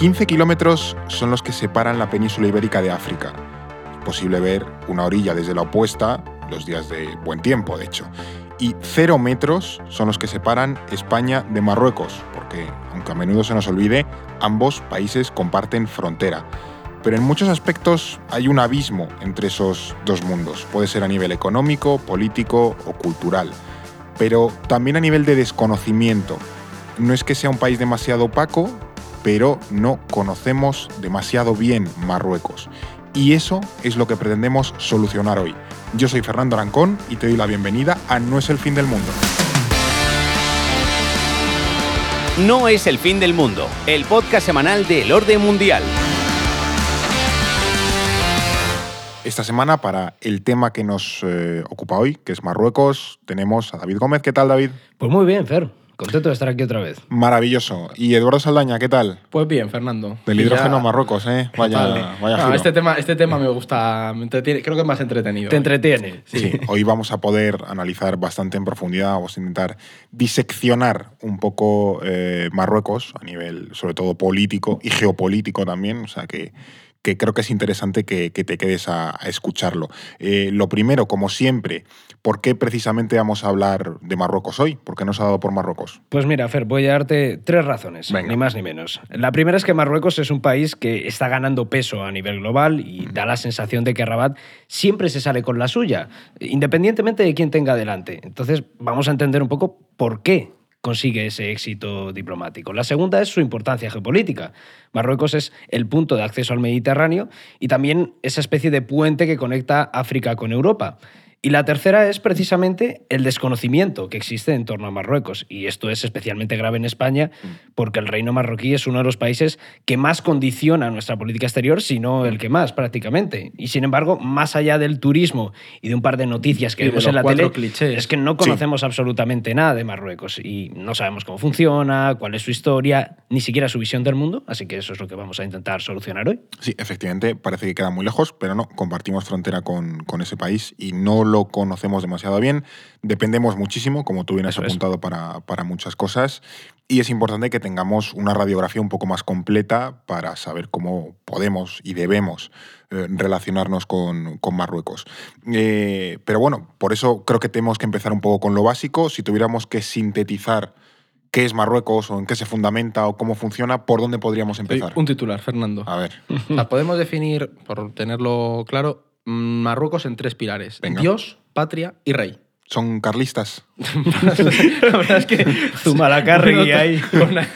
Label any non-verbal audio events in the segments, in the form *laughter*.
15 kilómetros son los que separan la península ibérica de África. Es posible ver una orilla desde la opuesta, los días de buen tiempo, de hecho. Y cero metros son los que separan España de Marruecos, porque, aunque a menudo se nos olvide, ambos países comparten frontera. Pero en muchos aspectos hay un abismo entre esos dos mundos. Puede ser a nivel económico, político o cultural. Pero también a nivel de desconocimiento. No es que sea un país demasiado opaco, pero no conocemos demasiado bien Marruecos. Y eso es lo que pretendemos solucionar hoy. Yo soy Fernando Arancón y te doy la bienvenida a No es el fin del mundo. No es el fin del mundo, el podcast semanal del orden mundial. Esta semana, para el tema que nos eh, ocupa hoy, que es Marruecos, tenemos a David Gómez. ¿Qué tal, David? Pues muy bien, Fer. Contento de estar aquí otra vez. Maravilloso. ¿Y Eduardo Saldaña, qué tal? Pues bien, Fernando. Del hidrógeno ya- a Marruecos, ¿eh? Vaya, vaya No, giro. este, tema, este tema me gusta, me entretiene, creo que es más entretenido. Te entretiene. Sí, hoy vamos a poder analizar bastante en profundidad, vamos a intentar diseccionar un poco eh, Marruecos a nivel sobre todo político y geopolítico también, o sea que, que creo que es interesante que, que te quedes a, a escucharlo. Eh, lo primero, como siempre, ¿por qué precisamente vamos a hablar de Marruecos hoy? ¿Por qué nos ha dado por Marruecos? Pues mira, Fer, voy a darte tres razones, Venga. ni más ni menos. La primera es que Marruecos es un país que está ganando peso a nivel global y da la sensación de que Rabat siempre se sale con la suya, independientemente de quién tenga delante. Entonces, vamos a entender un poco por qué consigue ese éxito diplomático. La segunda es su importancia geopolítica. Marruecos es el punto de acceso al Mediterráneo y también esa especie de puente que conecta África con Europa. Y la tercera es precisamente el desconocimiento que existe en torno a Marruecos. Y esto es especialmente grave en España porque el reino marroquí es uno de los países que más condiciona nuestra política exterior, si no el que más prácticamente. Y sin embargo, más allá del turismo y de un par de noticias que vemos en la tele, clichés. es que no conocemos absolutamente nada de Marruecos y no sabemos cómo funciona, cuál es su historia, ni siquiera su visión del mundo. Así que eso es lo que vamos a intentar solucionar hoy. Sí, efectivamente, parece que queda muy lejos, pero no, compartimos frontera con, con ese país y no lo conocemos demasiado bien. Dependemos muchísimo, como tú bien has Eso apuntado, para, para muchas cosas. Y es importante que tengamos una radiografía un poco más completa para saber cómo podemos y debemos eh, relacionarnos con, con Marruecos. Eh, pero bueno, por eso creo que tenemos que empezar un poco con lo básico. Si tuviéramos que sintetizar qué es Marruecos o en qué se fundamenta o cómo funciona, ¿por dónde podríamos empezar? Un titular, Fernando. A ver. *laughs* O sea, podemos definir, por tenerlo claro, Marruecos en tres pilares. Venga. Dios, patria y rey. ¿Son carlistas? *laughs* la verdad es que... *laughs* Zumalacárregui ahí.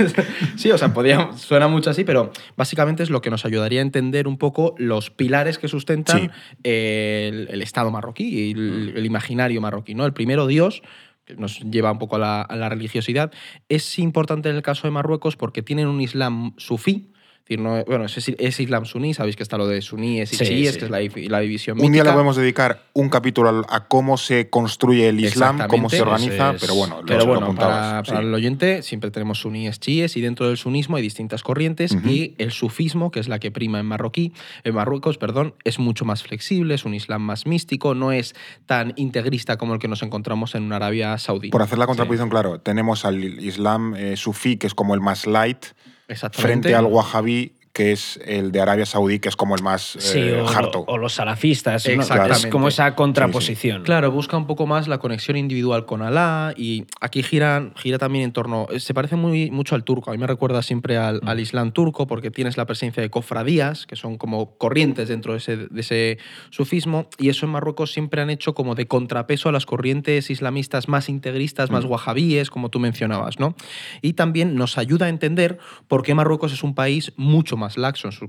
*laughs* Sí, o sea, podía, suena mucho así, pero básicamente es lo que nos ayudaría a entender un poco los pilares que sustentan Sí. el, el Estado marroquí y el, el imaginario marroquí. ¿no? El primero, Dios, que nos lleva un poco a la, a la religiosidad, es importante en el caso de Marruecos porque tienen un Islam sufí. Es decir, no- bueno, es, es Islam suní, sabéis que está lo de suníes y Sí, chiíes, sí. que es la, la división Un día le podemos dedicar un capítulo a cómo se construye el Islam, cómo se organiza, es. pero bueno, lo- Pero lo bueno, para, sí. para el oyente siempre tenemos suníes chiíes y dentro del sunismo hay distintas corrientes y el sufismo, que es la que prima en marroquí, en Marruecos, perdón, es mucho más flexible, es un islam más místico, no es tan integrista como el que nos encontramos en una Arabia Saudí. Por hacer la contraposición, claro, tenemos al Islam eh, sufí, que es como el más light. Frente al wahhabí, que es el de Arabia Saudí, que es como el más Sí, eh, o, harto. o los salafistas. ¿no? Exactamente. Es como esa contraposición. Claro, busca un poco más la conexión individual con Alá y aquí giran, gira también en torno. Se parece muy, mucho al turco. A mí me recuerda siempre al, Mm. al Islam turco porque tienes la presencia de cofradías, que son como corrientes dentro de ese, de ese sufismo, y eso en Marruecos siempre han hecho como de contrapeso a las corrientes islamistas más integristas, más Mm. wahabíes, como tú mencionabas, ¿no? Y también nos ayuda a entender por qué Marruecos es un país mucho más más laxo en sus,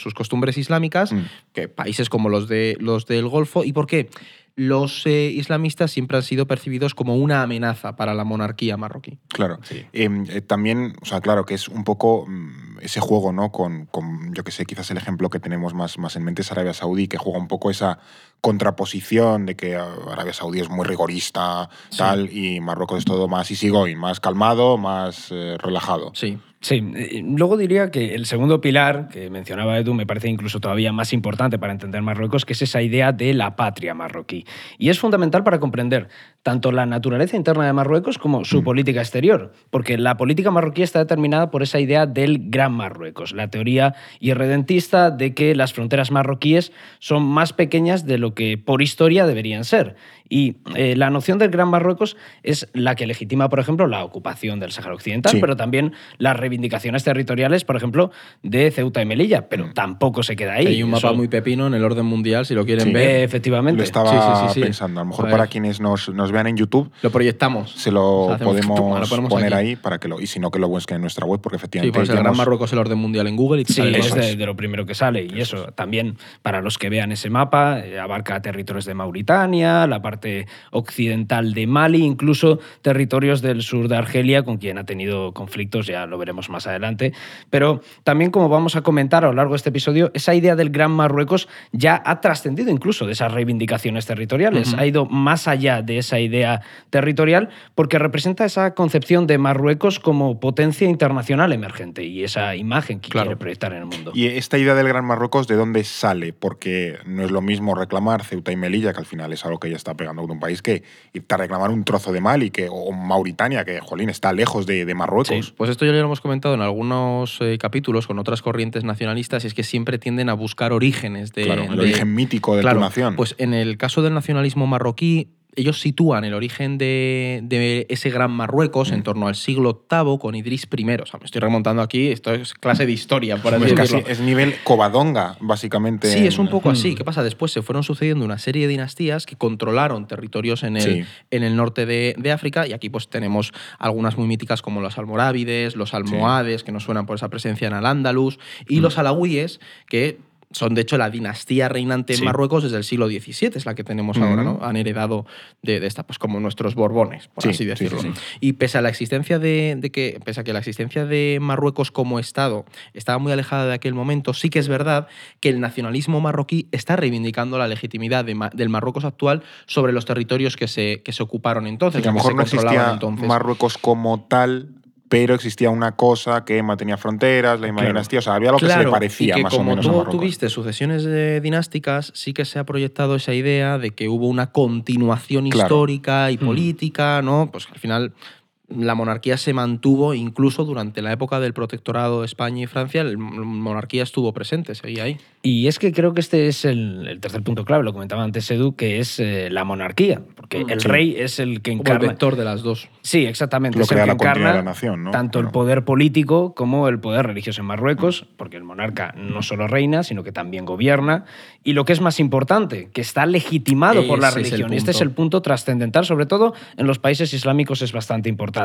sus costumbres islámicas Mm. que países como los, de, los del Golfo. ¿Y por qué? Los eh, islamistas siempre han sido percibidos como una amenaza para la monarquía marroquí. Claro. Eh, eh, también, o sea, claro, que es un poco mm, ese juego, ¿no? Con, con, yo que sé, quizás el ejemplo que tenemos más, más en mente es Arabia Saudí, que juega un poco esa contraposición de que Arabia Saudí es muy rigorista, tal, y Marruecos es todo más easygoing, más calmado, más eh, relajado. Sí. Sí, luego diría que el segundo pilar que mencionaba Edu me parece incluso todavía más importante para entender Marruecos, que es esa idea de la patria marroquí. Y es fundamental para comprender tanto la naturaleza interna de Marruecos como su política exterior, porque la política marroquí está determinada por esa idea del Gran Marruecos, la teoría irredentista de que las fronteras marroquíes son más pequeñas de lo que por historia deberían ser. Y eh, la noción del Gran Marruecos es la que legitima, por ejemplo, la ocupación del Sáhara Occidental, Sí. pero también las reivindicaciones territoriales, por ejemplo, de Ceuta y Melilla, pero tampoco se queda ahí. Hay un mapa Eso- muy pepino en el orden mundial, si lo quieren Sí. ver. Eh, efectivamente. Lo estaba Sí, sí, sí, sí. pensando. A lo mejor A para quienes nos, nos vean en YouTube, Lo proyectamos. se lo O sea, hacemos podemos lo ponemos poner aquí. ahí para que lo. Y si no, que lo busquen en nuestra web, porque Sí, efectivamente. pones el ya Gran hemos- Marruecos el orden mundial en Google y Sí, es de, de lo primero que sale. Y eso también, para los que vean ese mapa, eh, abarca territorios de Mauritania, la parte occidental de Mali, incluso territorios del sur de Argelia, con quien ha tenido conflictos, ya lo veremos más adelante. Pero también, como vamos a comentar a lo largo de este episodio, esa idea del Gran Marruecos ya ha trascendido incluso de esas reivindicaciones territoriales. Ha ido más allá de esa idea territorial porque representa esa concepción de Marruecos como potencia internacional emergente y esa imagen que Claro. quiere proyectar en el mundo. Y esta idea del Gran Marruecos, ¿de dónde sale? Porque no es lo mismo reclamar Ceuta y Melilla, que al final es algo que ya está pegando con un país, que irte a reclamar un trozo de Mali que, o Mauritania, que, jolín, está lejos de, de Marruecos. Sí. Pues esto ya lo hemos comentado en algunos eh, capítulos con otras corrientes nacionalistas y es que siempre tienden a buscar orígenes de... Claro, el de- origen mítico de Claro, tu nación. Pues en el caso del nacionalismo marroquí, ellos sitúan el origen de, de ese gran Marruecos Mm. en torno al siglo VIII con Idris I. O sea, me estoy remontando aquí, esto es clase de historia, por así es casi decirlo. es nivel Covadonga, básicamente. Sí, es un poco así. ¿Qué pasa? Después se fueron sucediendo una serie de dinastías que controlaron territorios en el, Sí. en el norte de, de África y aquí pues tenemos algunas muy míticas como los almorávides, los almohades, que nos suenan por esa presencia en Al-Ándalus, y los alawíes, que son de hecho la dinastía reinante en. Marruecos desde el siglo XVII, es la que tenemos ahora, ¿no? Han heredado de, de esta, pues como nuestros Borbones, por Sí, así sí, decirlo. sí. Y pese a la existencia de, de que, pese a que la existencia de Marruecos como Estado estaba muy alejada de aquel momento, sí que es verdad que el nacionalismo marroquí está reivindicando la legitimidad de del Marruecos actual sobre los territorios que se, que se ocuparon entonces. que a lo mejor no existía entonces. Marruecos como tal, pero existía una cosa que mantenía fronteras, la misma Claro. dinastía, o sea, había algo que se le parecía y que más o como menos a tú tuviste sucesiones dinásticas, sí que se ha proyectado esa idea de que hubo una continuación Claro. histórica y Mm. política, ¿no? Pues al final la monarquía se mantuvo incluso durante la época del protectorado de España y Francia, la monarquía estuvo presente, seguía ahí. Y es que creo que este es el, el tercer punto clave, lo comentaba antes Edu, que es eh, la monarquía, porque el Sí. rey es el que Como el encarna... vector de las dos. Sí, exactamente. Lo es el que la encarna de la nación, ¿no? tanto el poder político como el poder religioso en Marruecos, porque el monarca no solo reina, sino que también gobierna. Y lo que es más importante, que está legitimado por la es el religión. y este es el punto trascendental, sobre todo en los países islámicos es bastante importante.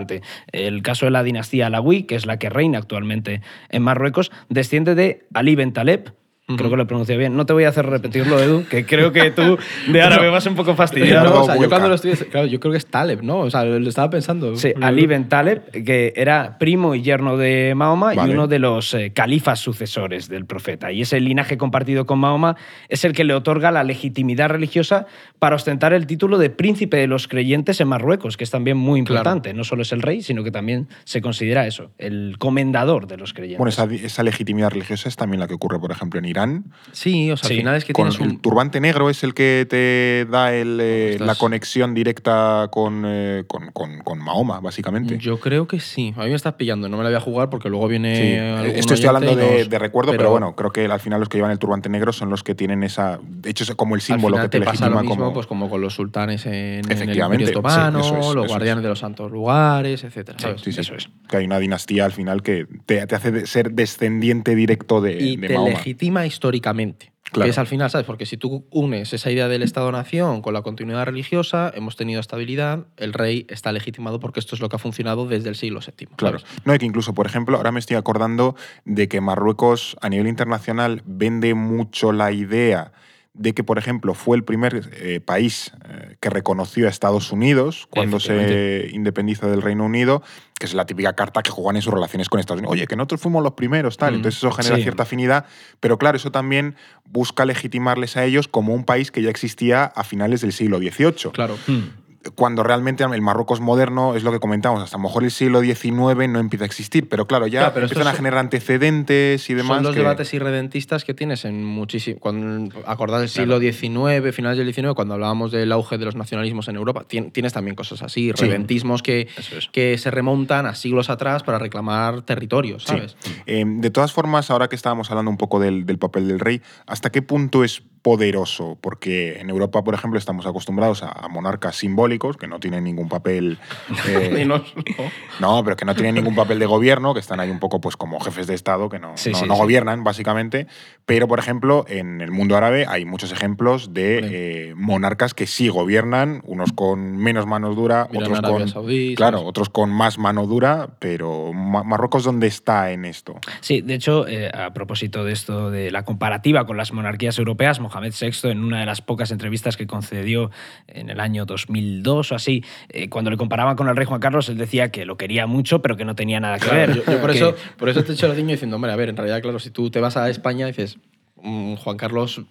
El caso de la dinastía Alawi, que es la que reina actualmente en Marruecos, desciende de Ali Ben Taleb. Creo que lo pronuncio bien. No te voy a hacer repetirlo, Edu, que creo que tú de árabe vas un poco fastidiado. Claro, o sea, yo cuando lo estoy, claro, yo creo que es Taleb, ¿no? O sea, lo estaba pensando. Sí, Ali Ben Taleb, que era primo y yerno de Mahoma Vale. y uno de los eh, califas sucesores del profeta. Y ese linaje compartido con Mahoma es el que le otorga la legitimidad religiosa para ostentar el título de príncipe de los creyentes en Marruecos, que es también muy importante. No solo es el rey, sino que también se considera eso, el comendador de los creyentes. Bueno, esa, esa legitimidad religiosa es también la que ocurre, por ejemplo, en Irán. Sí, o sea, Sí, al final es que Con tienes el un... turbante negro es el que te da el, eh, Estás- la conexión directa con, eh, con, con- con Mahoma, básicamente. Yo creo que sí. A mí me estás pillando, no me la voy a jugar porque luego viene. Sí, esto estoy hablando de, nos- de recuerdo, pero, bueno, creo que al final los que llevan el turbante negro son los que tienen esa. De hecho, es como el al símbolo final que te, pasa lo mismo, como. pues como con los sultanes en, en el Efectivamente, Otomano, sí, eso es, los eso guardianes es. de los santos lugares, etcétera. Sí, ¿sabes? Sí, sí, Eso es. Que hay una dinastía al final que te, te hace de- ser descendiente directo de, Y de te Mahoma. legitima históricamente. Claro. Que es al final, ¿sabes? Porque si tú unes esa idea del Estado-nación con la continuidad religiosa, hemos tenido estabilidad, el rey está legitimado porque esto es lo que ha funcionado desde el siglo VII. Claro. ¿sabes? No, y que incluso, por ejemplo, ahora me estoy acordando de que Marruecos a nivel internacional vende mucho la idea de que, por ejemplo, fue el primer eh, país eh, que reconoció a Estados Unidos cuando se independiza del Reino Unido, que es la típica carta que juegan en sus relaciones con Estados Unidos. Oye, que nosotros fuimos los primeros, tal. Mm, Entonces eso genera sí. cierta afinidad, pero claro, eso también busca legitimarles a ellos como un país que ya existía a finales del siglo XVIII Claro. Hmm. Cuando realmente el Marruecos moderno es lo que comentamos, hasta a lo mejor el siglo XIX no empieza a existir, pero claro, ya Claro, pero empiezan a generar antecedentes y demás. Son los que- debates irredentistas que tienes en muchísimo. Cuando acordás del siglo XIX, finales del XIX, cuando hablábamos del auge de los nacionalismos en Europa, tien- tienes también cosas así, Sí. redentismos que, es. que se remontan a siglos atrás para reclamar territorios, Sí. ¿sabes? Eh, de todas formas, ahora que estábamos hablando un poco del, del papel del rey, ¿hasta qué punto es poderoso? Porque en Europa, por ejemplo, estamos acostumbrados a, monarcas simbólicos que no tienen ningún papel. *laughs* eh, no- No, pero que no tienen ningún papel de gobierno, que están ahí un poco pues como jefes de Estado que no, Sí, no, sí, no sí. gobiernan, básicamente. Pero, por ejemplo, en el mundo árabe hay muchos ejemplos de eh, monarcas que sí gobiernan, unos con menos mano dura, Mira otros con. Saudí, claro, ¿sabes? otros con más mano dura, pero Ma- Marruecos, ¿dónde está en esto? Sí, de hecho, eh, a propósito de esto de la comparativa con las monarquías europeas, Mohamed VI, en una de las pocas entrevistas que concedió en el año 2002 o así, eh, cuando le comparaban con el rey Juan Carlos, él decía que lo quería mucho, pero que no tenía nada que Claro, ver. yo, yo por, Que- eso, por eso te echo el guiño diciendo, hombre, a ver, en realidad, claro, si tú te vas a España y dices, mm, Juan Carlos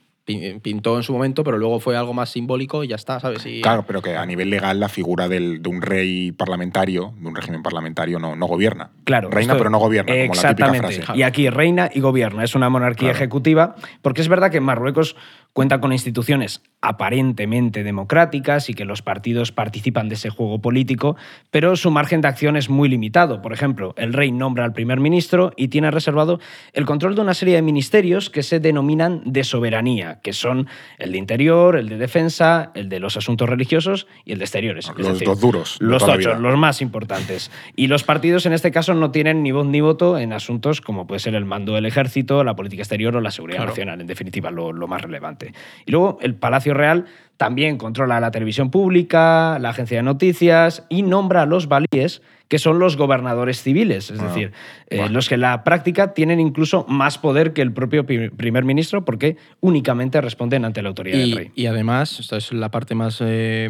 pintó en su momento, pero luego fue algo más simbólico y ya está, ¿sabes? Y- Claro, pero que a nivel legal la figura del- de un rey parlamentario, de un régimen parlamentario, no, no gobierna. Claro, Reina, esto- pero no gobierna, como la típica Exactamente. frase. Y aquí reina y gobierna. Es una monarquía Claro. ejecutiva, porque es verdad que Marruecos cuenta con instituciones aparentemente democráticas y que los partidos participan de ese juego político, pero su margen de acción es muy limitado. Por ejemplo, el rey nombra al primer ministro y tiene reservado el control de una serie de ministerios que se denominan de soberanía, que son el de interior, el de defensa, el de los asuntos religiosos y el de exteriores. Es Los decir, dos duros Los tochos, los más importantes. Y los partidos en este caso no tienen ni voz ni voto en asuntos como puede ser el mando del ejército, la política exterior o la seguridad Claro. nacional, en definitiva, lo, lo más relevante. Y luego el Palacio Real también controla la televisión pública, la agencia de noticias y nombra a los valíes que son los gobernadores civiles, es Ah, decir, eh, los que en la práctica tienen incluso más poder que el propio pi- primer ministro porque únicamente responden ante la autoridad del rey. Y, y además, esta es la parte más eh,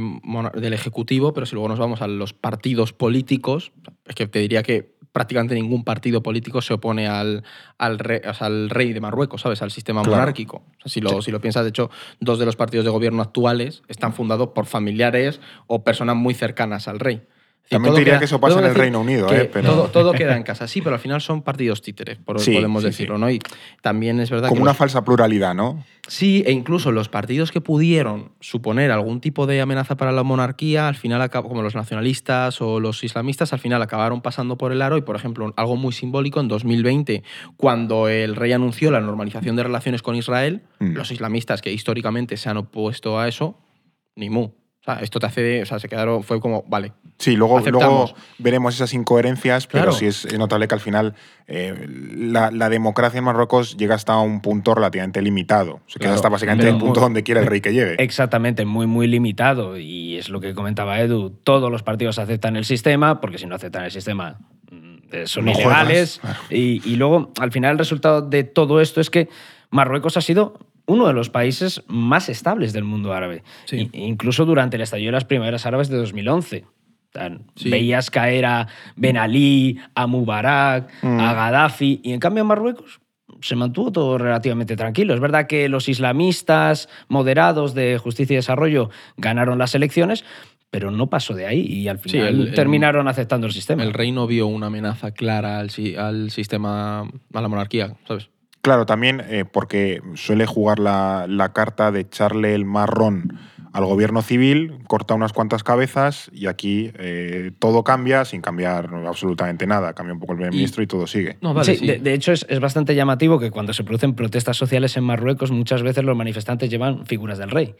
del Ejecutivo, pero si luego nos vamos a los partidos políticos, es que te diría que prácticamente ningún partido político se opone al, al, rey, o sea, al rey de Marruecos, ¿sabes? Al sistema Claro. monárquico. O sea, si, lo, si lo piensas, de hecho, dos de los partidos de gobierno actuales están fundados por familiares o personas muy cercanas al rey. También diría queda- que eso pasa en el Reino Unido, ¿eh? Pero- todo, todo queda en casa, sí, pero al final son partidos títeres, por- Sí, podemos sí, decirlo, sí. ¿no? Y también es verdad Como que una los- falsa pluralidad, ¿no? Sí, e incluso los partidos que pudieron suponer algún tipo de amenaza para la monarquía, al final, como los nacionalistas o los islamistas, al final acabaron pasando por el aro. Y, por ejemplo, algo muy simbólico, en 2020, cuando el rey anunció la normalización de relaciones con Israel, Mm. los islamistas que históricamente se han opuesto a eso, ni mu. O sea, esto te hace, o sea, se quedaron, fue como, vale. Sí, luego, luego veremos esas incoherencias, pero Claro. sí es es notable que al final eh, la, la democracia en Marruecos llega hasta un punto relativamente limitado. Se queda Claro, hasta básicamente pero el punto muy- donde quiere el rey que llegue. Exactamente, muy, muy limitado. Y es lo que comentaba Edu. Todos los partidos aceptan el sistema, porque si no aceptan el sistema mm, eh, son No ilegales. Y, y luego, al final, el resultado de todo esto es que Marruecos ha sido uno de los países más estables del mundo árabe. Sí. Incluso durante el estallido de las primaveras árabes de 2011. Sí. Veías caer a Ben Ali, a Mubarak, Mm. a Gaddafi. Y en cambio en Marruecos se mantuvo todo relativamente tranquilo. Es verdad que los islamistas moderados de justicia y desarrollo ganaron las elecciones, pero no pasó de ahí y al final el- el- terminaron aceptando el sistema. El rey no vio una amenaza clara al sistema, a la monarquía, ¿sabes? Claro, también eh, porque suele jugar la, la carta de echarle el marrón al gobierno civil, corta unas cuantas cabezas y aquí eh, todo cambia sin cambiar absolutamente nada. Cambia un poco el primer Y- ministro y todo sigue. No, vale, Sí, sí. De, de hecho, es, es bastante llamativo que cuando se producen protestas sociales en Marruecos, muchas veces los manifestantes llevan figuras del rey.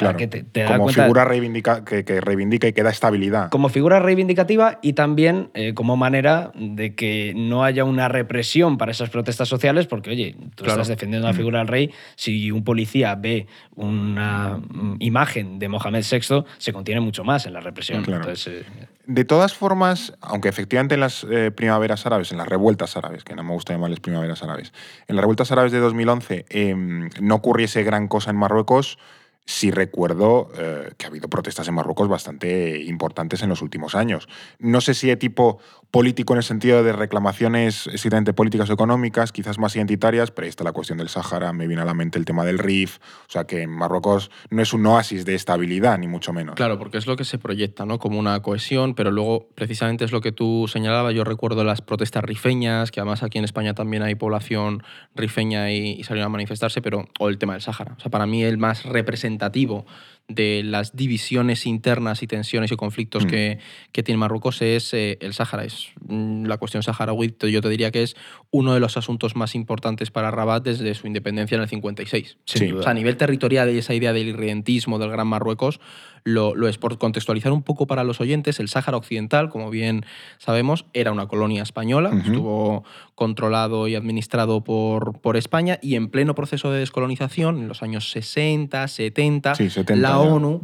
Claro, que te, te da como cuenta figura reivindica, que, que reivindica y que da estabilidad. como figura reivindicativa y también eh, como manera de que no haya una represión para esas protestas sociales, porque, oye, tú Claro. estás defendiendo Mm. la figura del rey, si un policía ve una mm, imagen de Mohamed VI, se contiene mucho más en la represión. Claro. Entonces, eh, De todas formas, aunque efectivamente en las eh, primaveras árabes, en las revueltas árabes, que no me gusta llamarles primaveras árabes, en las revueltas árabes de 2011 eh, no ocurriese gran cosa en Marruecos, sí recuerdo eh, que ha habido protestas en Marruecos bastante importantes en los últimos años. No sé si de tipo político en el sentido de reclamaciones estrictamente políticas o económicas, quizás más identitarias, pero ahí está la cuestión del Sáhara, me viene a la mente el tema del RIF, o sea que en Marruecos no es un oasis de estabilidad, ni mucho menos. Claro, porque es lo que se proyecta, ¿no? Como una cohesión, pero luego precisamente es lo que tú señalabas. Yo recuerdo las protestas rifeñas, que además aquí en España también hay población rifeña y, y salieron a manifestarse, pero o el tema del Sáhara. O sea, para mí el más representativo de las divisiones internas y tensiones y conflictos Mm. que, que tiene Marruecos es eh, el Sáhara. Es mm, la cuestión saharaui. Yo te diría que es uno de los asuntos más importantes para Rabat desde su independencia en el 56. Sin Sí. O sea, a nivel territorial y esa idea del irredentismo del Gran Marruecos lo, lo es. Por contextualizar un poco para los oyentes, el Sáhara Occidental, como bien sabemos, era una colonia española, estuvo controlado y administrado por, por España y en pleno proceso de descolonización, en los años 60, 70, Sí, 70 la ya. ONU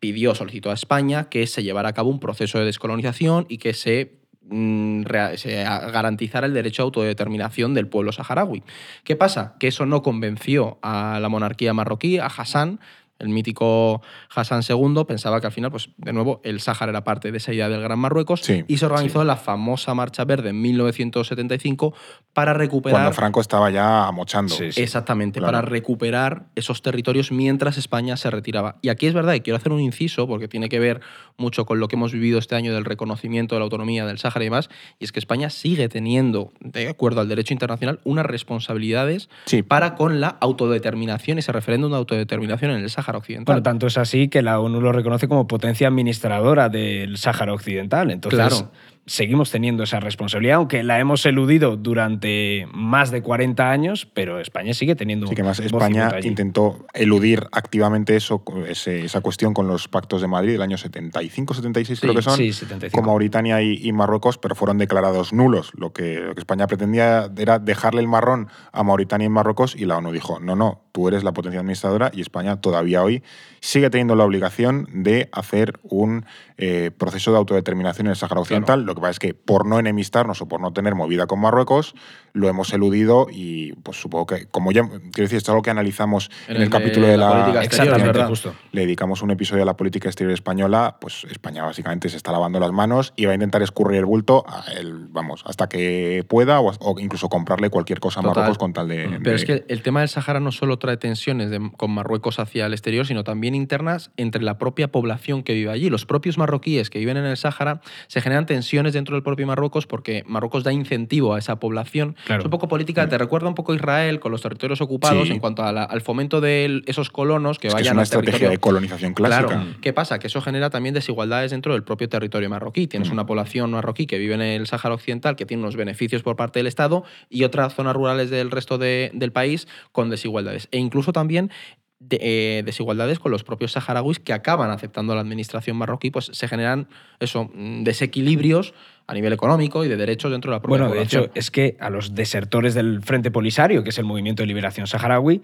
pidió, solicitó a España que se llevara a cabo un proceso de descolonización y que se, mm, garantizara el derecho a autodeterminación del pueblo saharaui. ¿Qué pasa? Que eso no convenció a la monarquía marroquí, a Hassan, el mítico Hassan II, pensaba que al final, pues de nuevo, el Sáhara era parte de esa idea del Gran Marruecos Sí, y se organizó la famosa Marcha Verde en 1975 para recuperar... Cuando Franco estaba ya amochando. Sí, sí. Exactamente, Claro. para recuperar esos territorios mientras España se retiraba. Y aquí es verdad, y quiero hacer un inciso, porque tiene que ver mucho con lo que hemos vivido este año del reconocimiento de la autonomía del Sáhara y demás, y es que España sigue teniendo, de acuerdo al derecho internacional, unas responsabilidades Sí. para con la autodeterminación, ese referéndum de autodeterminación en el Sáhara Occidental. Bueno, tanto es así que la ONU lo reconoce como potencia administradora del Sáhara Occidental. Entonces, Claro. Seguimos teniendo esa responsabilidad, aunque la hemos eludido durante más de 40 años, pero España sigue teniendo Sí, que más España intentó eludir activamente eso, ese- esa cuestión con los pactos de Madrid del año 75, 76 creo Sí, que son, sí, 75. con Mauritania y, y Marruecos, pero fueron declarados nulos. Lo que, lo que España pretendía era dejarle el marrón a Mauritania y Marruecos y la ONU dijo, no, no, tú eres la potencia administradora y España todavía hoy sigue teniendo la obligación de hacer un eh, proceso de autodeterminación en el Sáhara Occidental. Lo que pasa es que por no enemistarnos o por no tener movida con Marruecos, lo hemos eludido y pues supongo que, como ya, quiero decir, esto es algo que analizamos en, En el, capítulo de la la, política exterior, ¿verdad? justo. le dedicamos un episodio a la política exterior española, pues España básicamente se está lavando las manos y va a intentar escurrir el bulto a él, vamos, hasta que pueda o, o incluso comprarle cualquier cosa a Total. Marruecos con tal de... Pero de- es que el tema del Sáhara no solo trae tensiones de- con Marruecos hacia el exterior, sino también internas entre la propia población que vive allí. Los propios marroquíes que viven en el Sáhara se generan tensiones dentro del propio Marruecos porque Marruecos da incentivo a esa población. Claro. Es un poco política, te recuerda un poco a Israel con los territorios ocupados Sí. en cuanto a la- al fomento de esos colonos que es que vayan es una al estrategia territorio. de colonización clásica. Claro. ¿Qué pasa? Que eso genera también desigualdades dentro del propio territorio marroquí. Tienes Mm. una población marroquí que vive en el Sáhara Occidental que tiene unos beneficios por parte del Estado y otras zonas rurales del resto de- del país con desigualdades. E incluso también de- eh, desigualdades con los propios saharauis que acaban aceptando la administración marroquí, pues se generan eso, mm, desequilibrios a nivel económico y de derechos dentro de la propia Bueno, de hecho, es que a los desertores del Frente Polisario, que es el Movimiento de Liberación Saharaui,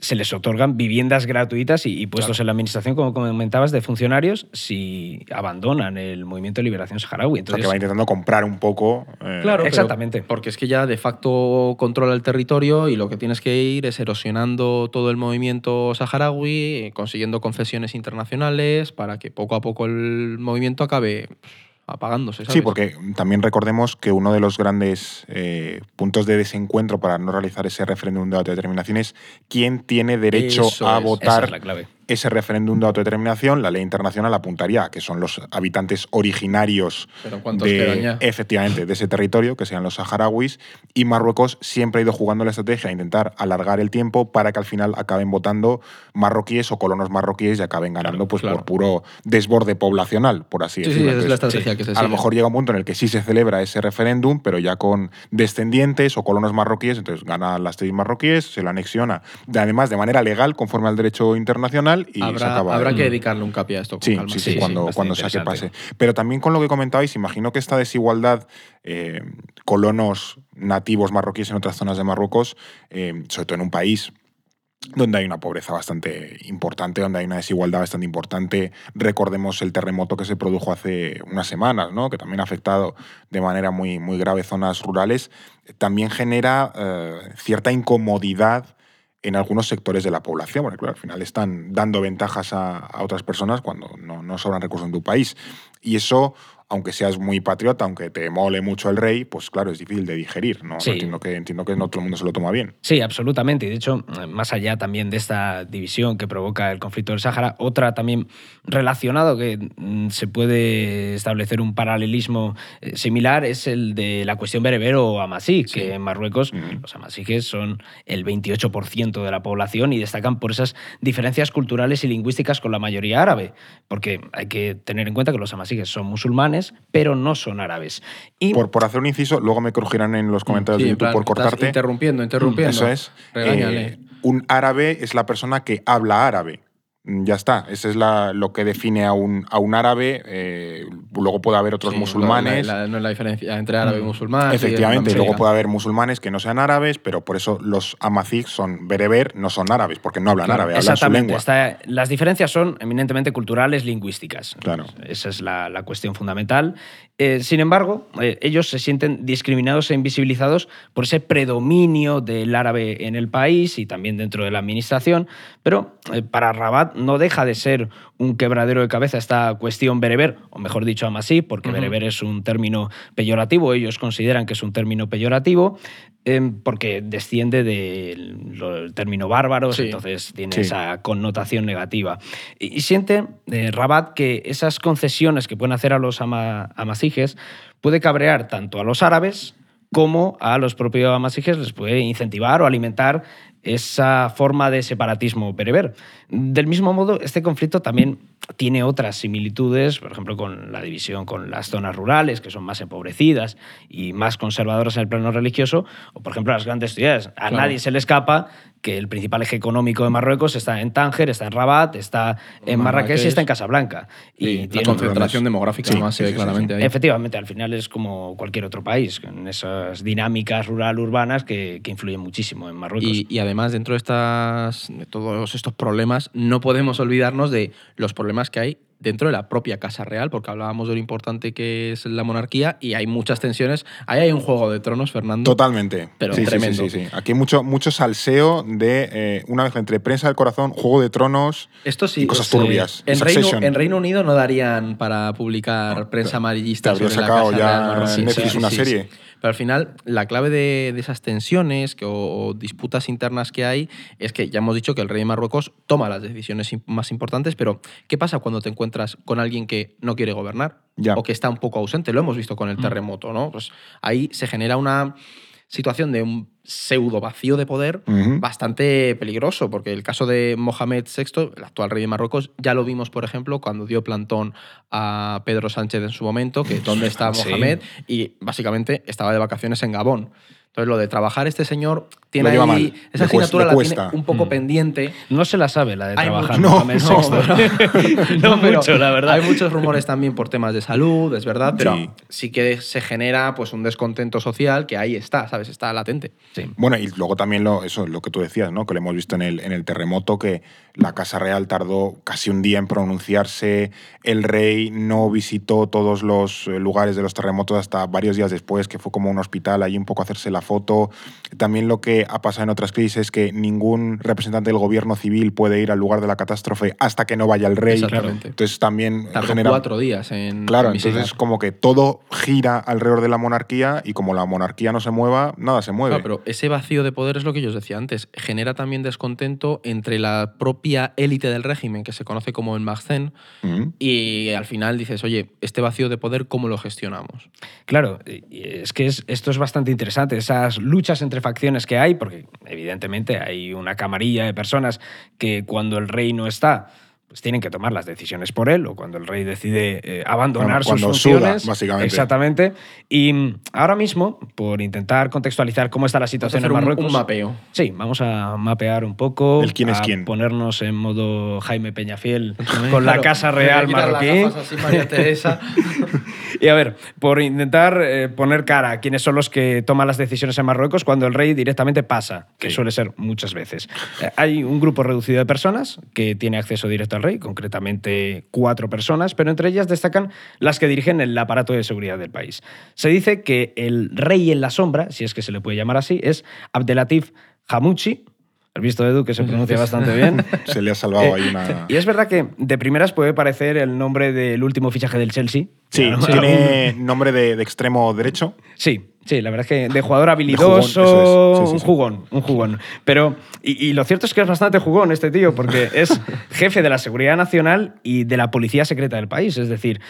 se les otorgan viviendas gratuitas y, y puestos Claro. en la administración, como comentabas, de funcionarios si abandonan el Movimiento de Liberación Saharaui. O sea, Entonces, que va intentando comprar un poco. eh, Claro, Exactamente. porque es que ya de facto controla el territorio y lo que tienes que ir es erosionando todo el movimiento saharaui, eh, consiguiendo concesiones internacionales para que poco a poco el movimiento acabe pues, apagándose. ¿sabes? Sí, porque también recordemos que uno de los grandes eh, puntos de desencuentro para no realizar ese referéndum de autodeterminación es quién tiene derecho Eso a es. votar esa es la clave. Ese referéndum de autodeterminación, la ley internacional apuntaría a que son los habitantes originarios Pero ¿cuántos de, efectivamente, de ese territorio, que sean los saharauis, y Marruecos siempre ha ido jugando la estrategia de intentar alargar el tiempo para que al final acaben votando marroquíes o colonos marroquíes y acaben ganando pues claro. por puro desborde poblacional, por así Sí, sí, decirlo. esa es la estrategia que se a sigue. lo mejor llega un punto en el que sí se celebra ese referéndum, pero ya con descendientes o colonos marroquíes, entonces gana las tribus marroquíes, se lo anexiona, de- además de manera legal, conforme al derecho internacional, final y se habrá, acaba. habrá el- que dedicarle un capi a esto. con Sí, calma. sí, sí, cuando, sea que pase. Pero también con lo que comentabais, imagino que esta desigualdad, eh, colonos nativos marroquíes en otras zonas de Marruecos, eh, sobre todo en un país donde hay una pobreza bastante importante, donde hay una desigualdad bastante importante. Recordemos el terremoto que se produjo hace unas semanas, ¿no? que también ha afectado de manera muy, muy grave zonas rurales. También genera eh, cierta incomodidad en algunos sectores de la población, porque claro, al final están dando ventajas a, a otras personas cuando no, no sobran recursos en tu país. Y eso, aunque seas muy patriota, aunque te mole mucho el rey, pues claro, es difícil de digerir. ¿no? Sí. Entiendo, que, entiendo que no todo el mundo se lo toma bien. Sí, absolutamente. Y de hecho, más allá también de esta división que provoca el conflicto del Sáhara, otra también relacionado que mm, se puede establecer un paralelismo eh, similar es el de la cuestión bereber o amasí, que en Marruecos Mm. los amasíes son el 28% de la población y destacan por esas diferencias culturales y lingüísticas con la mayoría árabe, porque hay que tener en cuenta que los amasíes son musulmanes, pero no son árabes. Y Por, por hacer un inciso, luego me corregirán en los comentarios Sí, de YouTube plan, por estás cortarte. Interrumpiendo, interrumpiendo. Eso es. Eh, un árabe es la persona que habla árabe. Mm, Ya está. Eso es la- lo que define a un, a un árabe. eh, luego puede haber otros Sí, musulmanes. la- la- no es la diferencia entre árabe y musulmán. sí, Efectivamente, es luego puede haber musulmanes que no sean árabes, pero por eso los amazigs son bereber, no son árabes, porque no hablan Claro, árabe, hablan su lengua. está- las diferencias son eminentemente culturales, lingüísticas. Claro. Esa es la, la cuestión fundamental. Eh, sin embargo, eh, ellos se sienten discriminados e invisibilizados por ese predominio del árabe en el país y también dentro de la administración. Pero eh, para Rabat no deja de ser un quebradero de cabeza esta cuestión bereber, o mejor dicho, amasí, porque bereber es un término peyorativo, ellos consideran que es un término peyorativo, eh, porque desciende del término bárbaros, Sí. entonces tiene Sí. esa connotación negativa. Y, y siente eh, Rabat que esas concesiones que pueden hacer a los ama- amasijes puede cabrear tanto a los árabes como a los propios amasijes les puede incentivar o alimentar esa forma de separatismo bereber. Del mismo modo, este conflicto también tiene otras similitudes, por ejemplo, con la división con las zonas rurales, que son más empobrecidas y más conservadoras en el plano religioso, o por ejemplo las grandes ciudades. A Claro. nadie se le escapa que el principal eje económico de Marruecos está en Tánger, está en Rabat, está en Marrakech y está en Casablanca. Sí, la tiene- concentración demográfica Sí, además sí, se ve claramente ahí. Efectivamente, al final es como cualquier otro país, con esas dinámicas rural-urbanas que, que influyen muchísimo en Marruecos. Y, y además, dentro de, estas, de todos estos problemas, no podemos olvidarnos de los problemas que hay dentro de la propia Casa Real, porque hablábamos de lo importante que es la monarquía y hay muchas tensiones. Ahí hay un juego de tronos, Fernando. Totalmente. Pero Sí, sí, sí, tremendo. Sí, sí, Aquí hay mucho, mucho salseo de eh, una mezcla entre prensa del corazón, Juego de Tronos Esto sí. y cosas pues, eh, turbias. En Reino, en Reino Unido no darían para publicar prensa Te amarillista. habría sobre la sacado Casa ya Real. Netflix una serie. Pero al final, la clave de, de esas tensiones que- o, o disputas internas que hay es que ya hemos dicho que el rey de Marruecos toma las decisiones más importantes, pero ¿qué pasa cuando te encuentras con alguien que no quiere gobernar? Ya. O que está un poco ausente. Lo hemos visto con el terremoto, ¿no? Pues ahí se genera una situación de un pseudo vacío de poder bastante peligroso, porque el caso de Mohamed VI, el actual rey de Marruecos, ya lo vimos, por ejemplo, cuando dio plantón a Pedro Sánchez en su momento, que dónde está *laughs* Sí. Mohamed, y básicamente estaba de vacaciones en Gabón. Entonces, lo de trabajar este señor tiene ahí. mal, Esa asignatura la cuesta. tiene un poco Mm. pendiente. No se la sabe la de Hay trabajar mucho- *laughs* no. No, pero mucho, la verdad. Hay muchos rumores también por temas de salud, es verdad, pero Sí. sí, que se genera pues, un descontento social que ahí está, ¿sabes? Está latente. Sí. Bueno, y luego también lo, eso, lo que tú decías, ¿no? que lo hemos visto en el, en el terremoto, que la Casa Real tardó casi un día en pronunciarse, el rey no visitó todos los eh, lugares de los terremotos hasta varios días después, que fue como un hospital allí un poco a hacerse la foto. También lo que ha pasado en otras crisis es que ningún representante del gobierno civil puede ir al lugar de la catástrofe hasta que no vaya el rey. Exactamente. Entonces también Tardó genera... cuatro días en. Claro, en entonces como que todo gira alrededor de la monarquía y como la monarquía no se mueva, nada se mueve. Claro, pero ese vacío de poder es lo que yo os decía antes. Genera también descontento entre la propia élite del régimen, que se conoce como el Magzen, Ujú. y al final dices, oye, este vacío de poder, ¿cómo lo gestionamos? Claro, es que es- esto es bastante interesante, luchas entre facciones que hay, porque evidentemente hay una camarilla de personas que cuando el rey no está, pues tienen que tomar las decisiones por él, o cuando el rey decide eh, abandonar Cuando- sus cuando funciones. suda, básicamente. Exactamente. Y mm, ahora mismo, por intentar contextualizar cómo está la Vamos a situación hacer en un, Marruecos. un mapeo. Sí, vamos a mapear un poco. El quién es a quién. Ponernos en modo Jaime Peñafiel *laughs* con la Claro, Casa Real marroquí. gafas así, María *laughs* Teresa. *laughs* Y a ver, por intentar eh, poner cara a quiénes son los que toman las decisiones en Marruecos cuando el rey directamente pasa, que suele ser muchas veces. Eh, hay un grupo reducido de personas que tiene acceso directo al rey, concretamente cuatro personas, pero entre ellas destacan las que dirigen el aparato de seguridad del país. Se dice que el rey en la sombra, si es que se le puede llamar así, es Abdelatif Hamouchi. Has visto, Edu, que se *laughs* pronuncia bastante bien. *laughs* Se le ha salvado ahí Eh, una. Y es verdad que de primeras puede parecer el nombre del último fichaje del Chelsea. Sí, tiene *laughs* nombre de, de extremo derecho. Sí, sí, la verdad es que de jugador habilidoso, jugón, eso es. Sí, sí, un jugón, un jugón. Pero, y, y lo cierto es que es bastante jugón este tío, porque *laughs* es jefe de la Seguridad Nacional y de la Policía Secreta del país. Es decir,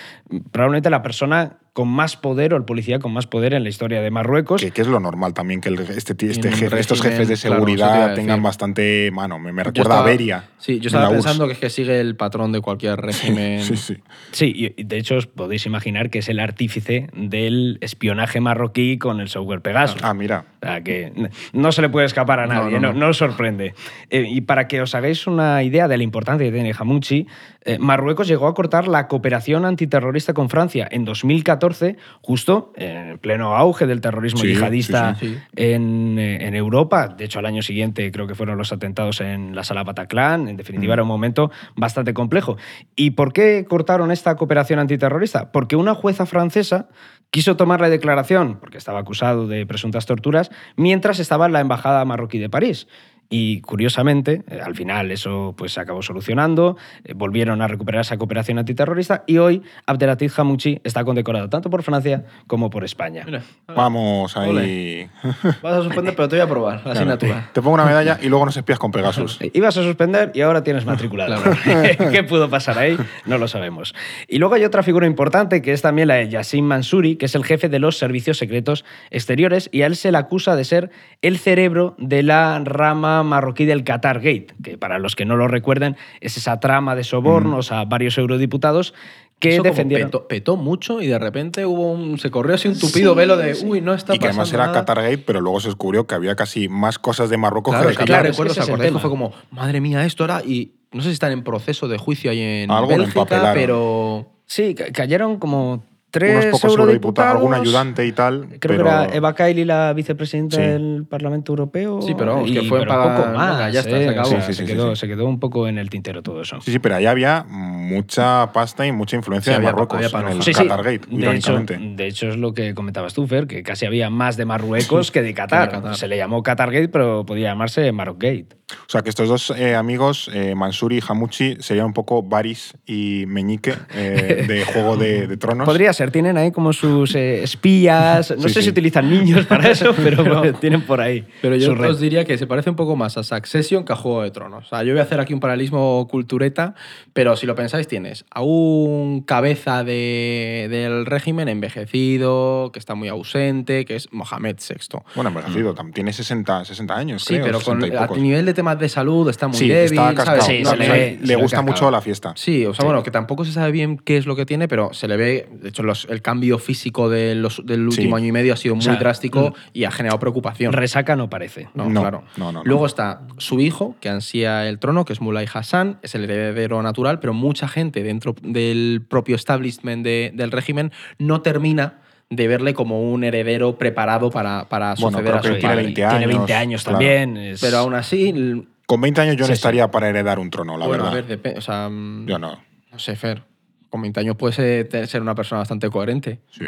probablemente la persona con más poder o el policía con más poder en la historia de Marruecos. Que, que es lo normal también, que el- este, este estos jefes de seguridad tengan bastante mano. Me, recuerda estaba- a Beria. Sí, yo estaba URSS. pensando que es que sigue el patrón de cualquier régimen. Sí, sí. Sí, y de hecho os podéis imaginar que es el artífice del espionaje marroquí con el software Pegasus. Ah, mira. O sea, que no se le puede escapar a nadie, no, no, no. no os sorprende. Eh, y para que os hagáis una idea de la importancia que tiene Hamouchi, eh, Marruecos llegó a cortar la cooperación antiterrorista con Francia en 2014, justo en pleno auge del terrorismo Sí, yihadista sí, sí. En, eh, en Europa. De hecho, al año siguiente creo que fueron los atentados en la sala Bataclan. En definitiva, era un momento bastante complejo. ¿Y por qué cortaron esta cooperación antiterrorista? Porque una jueza francesa quiso tomar la declaración, porque estaba acusado de presuntas torturas, mientras estaba en la embajada marroquí de París. Y curiosamente, eh, al final eso pues, se acabó solucionando, eh, volvieron a recuperar esa cooperación antiterrorista y hoy Abdelatif Hamouchi está condecorado tanto por Francia como por España. Mira, Vamos ahí. Ole. vas a suspender, pero te voy a probar la Claro. asignatura. Te pongo una medalla y luego nos espías con Pegasus. *laughs* Ibas a suspender y ahora tienes matriculado. *laughs* ¿Qué pudo pasar ahí? No lo sabemos. Y luego hay otra figura importante que es también la de Yassin Mansuri, que es el jefe de los servicios secretos exteriores y a él se le acusa de ser el cerebro de la rama marroquí del Qatar Gate, que para los que no lo recuerden es esa trama de sobornos a varios eurodiputados que Eso defendieron... petó, petó mucho y de repente hubo un, se corrió así un tupido Sí, velo de, sí. uy, no está Y que además pasando era nada". Qatargate, pero luego se descubrió que había casi más cosas de Marruecos Claro, que de Qatar. claro, recuerdo, es que. Fue como, madre mía, esto era. Y no sé si están en proceso de juicio ahí en Algo Bélgica, pero. Sí, ca- cayeron como tres Unos pocos eurodiputados, algún ayudante y tal. Creo pero... que era Eva Kaili, la vicepresidenta Sí. del Parlamento Europeo. Sí, pero vamos, y- que fue pero para- un poco más. venga, ya está, ¿eh? se acabó. Sí, sí, se, sí, quedó, sí. se quedó un poco en el tintero todo eso. Sí, sí, pero ahí había mucha pasta y mucha influencia Sí, de había- Marruecos había en el sí. Qatargate, De hecho, irónicamente. de hecho, es lo que comentabas tú, Fer, que casi había más de Marruecos que de *laughs* Qatar. Qatar. Se le llamó Qatargate, pero podía llamarse Marrockgate. O sea, que estos dos eh, amigos, eh, Mansuri y Hamuchi, serían un poco Baris y Meñique eh, *laughs* de Juego de, de Tronos. Podría ser, tienen ahí como sus eh, espías. No Sí, sé sí. si utilizan niños para *laughs* eso, pero *laughs* tienen por ahí. Pero yo os diría que se parece un poco más a Succession que a Juego de Tronos. O sea, yo voy a hacer aquí un paralelismo cultureta, pero si lo pensáis, tienes a un cabeza de- del régimen envejecido, que está muy ausente, que es Mohamed VI. Bueno, envejecido, tam- tiene 60, 60 años, Sí, creo, pero con, 60 y a nivel de temas de salud está muy Sí, débil. está. ¿sabes? Sí, No, se o le ve- gusta cascado. mucho la fiesta. Sí, o sea, Sí. bueno, que tampoco se sabe bien qué es lo que tiene, pero se le ve, de hecho, los- el cambio físico de los- del último Sí. año y medio ha sido muy sea, drástico y ha generado preocupación. Resaca no parece. No, No, claro. no, no, no. Luego está su hijo, que ansía el trono, que es Mulay Hassan, es el heredero natural, pero mucha gente dentro del propio establishment de- del régimen no termina de verle como un heredero preparado para, para Bueno, suceder creo a su que tiene padre. 20 Tiene 20 años, años claro. también. es- Pero aún así, Con 20 años yo no Sí, sí. estaría para heredar un trono, la bueno, verdad. a ver, depe- o sea, mm, Yo no. no sé, Fer, con 20 años puedes ser una persona bastante coherente. Sí.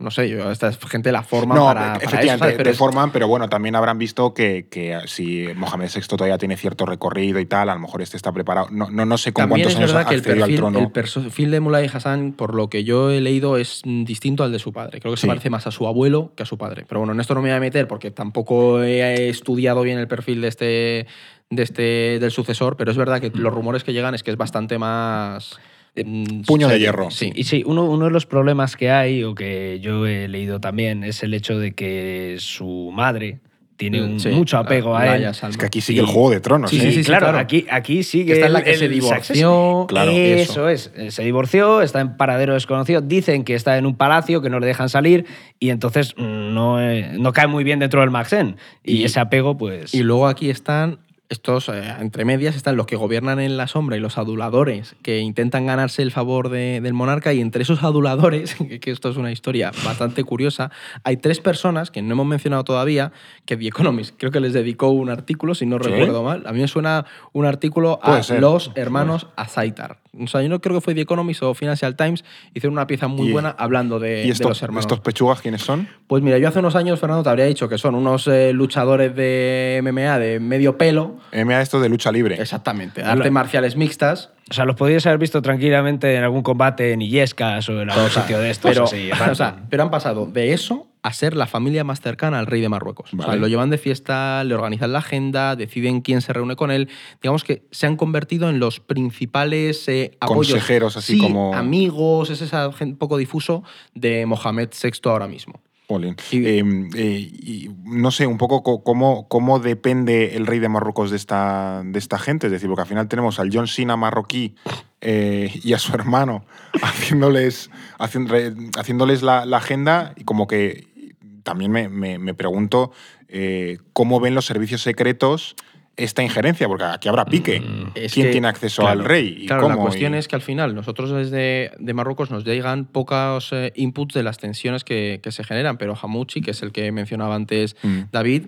No sé, yo, esta gente la forma No, para, para te es- forman, pero bueno, también habrán visto que, que si Mohamed VI todavía tiene cierto recorrido y tal, a lo mejor este está preparado. No, no, no sé con También cuántos es años que el accedió al perfil, trono. el perfil de Mulay Hassan, por lo que yo he leído, es mm, distinto al de su padre. Creo que Sí. se parece más a su abuelo que a su padre. Pero bueno, en esto no me voy a meter porque tampoco he estudiado bien el perfil de este, de este del sucesor, pero es verdad que los rumores que llegan es que es bastante más... mm, Puño de hierro. Sí. Y sí, uno, uno de los problemas que hay, o que yo he leído también, es el hecho de que su madre, tiene un- Sí, mucho apego la- a la él. Yaya Salma. Es que aquí sigue Y- el Juego de Tronos. Sí, ¿eh? sí, sí, claro, claro. Aquí, aquí sigue. Que está en la el- que se divorció. Claro, eso, es. Eh, Se divorció, está en paradero desconocido. Dicen que está en un palacio, que no le dejan salir y entonces mm, no, eh, no cae muy bien dentro del Maxen. Y, Y- ese apego, pues. Y luego aquí están estos, eh, entre medias, están los que gobiernan en la sombra y los aduladores que intentan ganarse el favor de- del monarca. Y entre esos aduladores, *laughs* que, esto es una historia bastante curiosa, hay tres personas que no hemos mencionado todavía, que The Economist creo que les dedicó un artículo, si no ¿Sí? recuerdo mal. A mí me suena un artículo a los hermanos Azaitar. O sea, yo no creo que fue The Economist o Financial Times, hicieron una pieza muy Y- buena hablando de, ¿Y de estos, los hermanos. estos pechugas quiénes son? Pues mira, yo hace unos años, Fernando, te habría dicho que son unos eh, luchadores de MMA de medio pelo. MA estos de lucha libre. Exactamente, artes marciales mixtas. O sea, los podrías haber visto tranquilamente en algún combate en Illescas o en algún sitio de estos. Pero, así, *laughs* o sea, pero han pasado de eso a ser la familia más cercana al rey de Marruecos. O sea, lo llevan de fiesta, le organizan la agenda, deciden quién se reúne con él. Digamos que se han convertido en los principales eh, apoyos. Consejeros, así Sí, como- amigos, es ese poco difuso de Mohamed VI ahora mismo. Y- Eh, eh, y no sé, un poco co- cómo, cómo depende el rey de Marruecos de esta, de esta gente. Es decir, porque al final tenemos al John Cena marroquí eh, y a su hermano *laughs* haciéndoles, haciéndoles la, la agenda y como que también me, me- me pregunto eh, cómo ven los servicios secretos esta injerencia, porque aquí habrá pique. Mm, ¿Quién que, tiene acceso claro, al rey? ¿Y claro, la cuestión Y- es que al final nosotros desde de Marruecos nos llegan pocos eh, inputs de las tensiones que, que se generan, pero Hamouchi, que es el que mencionaba antes Mm. David,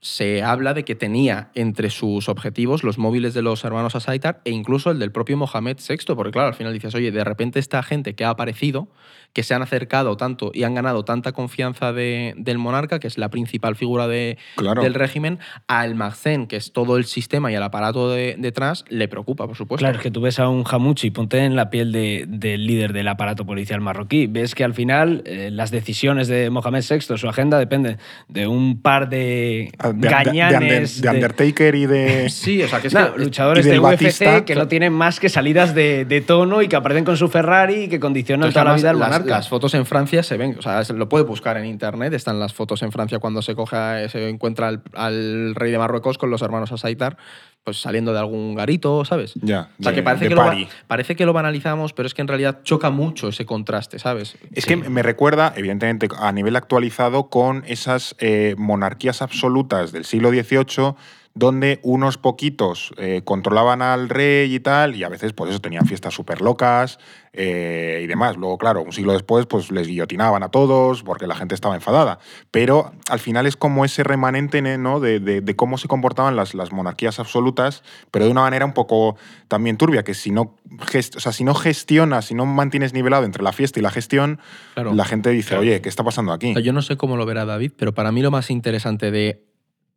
se habla de que tenía entre sus objetivos los móviles de los hermanos Asaitar e incluso el del propio Mohamed VI, porque claro, al final dices, oye, de repente esta gente que ha aparecido, que se han acercado tanto y han ganado tanta confianza de- del monarca, que es la principal figura de- Claro. del régimen, al Magzen, que es todo el sistema y el aparato de- detrás, le preocupa, por supuesto. Claro, es que tú ves a un Hamuchi, ponte en la piel de- del líder del aparato policial marroquí. Ves que al final eh, las decisiones de Mohamed VI, su agenda, dependen de un par de, Ah, de, de- de gañanes. De Undertaker y de... *laughs* Sí, o sea, que es No, *laughs* que luchadores de UFC Batista, que no tienen más que salidas de, de tono y que aparecen con su Ferrari y que condicionan Entonces, toda la vida del las, monarca. Las fotos en Francia se ven, o sea, se- lo puede buscar en internet, están las fotos en Francia cuando se coge, a- se encuentra al, al rey de Marruecos con los hermanos Asaitar, pues saliendo de algún garito, ¿sabes? Ya, O sea, de- que parece que, lo, parece que lo banalizamos, pero es que en realidad choca mucho ese contraste, ¿sabes? Es que me recuerda, evidentemente, a nivel actualizado con esas eh, monarquías absolutas del siglo XVIII donde unos poquitos eh, controlaban al rey y tal, y a veces pues eso tenían fiestas súper locas eh, y demás. Luego, claro, un siglo después pues les guillotinaban a todos porque la gente estaba enfadada. Pero al final es como ese remanente ¿no? de, de- de cómo se comportaban las, las monarquías absolutas, pero de una manera un poco también turbia, que si no, gest- o sea, si no gestionas, si no mantienes nivelado entre la fiesta y la gestión, Claro. la gente dice, oye, ¿qué está pasando aquí? O sea, Yo no sé cómo lo verá David, pero para mí lo más interesante de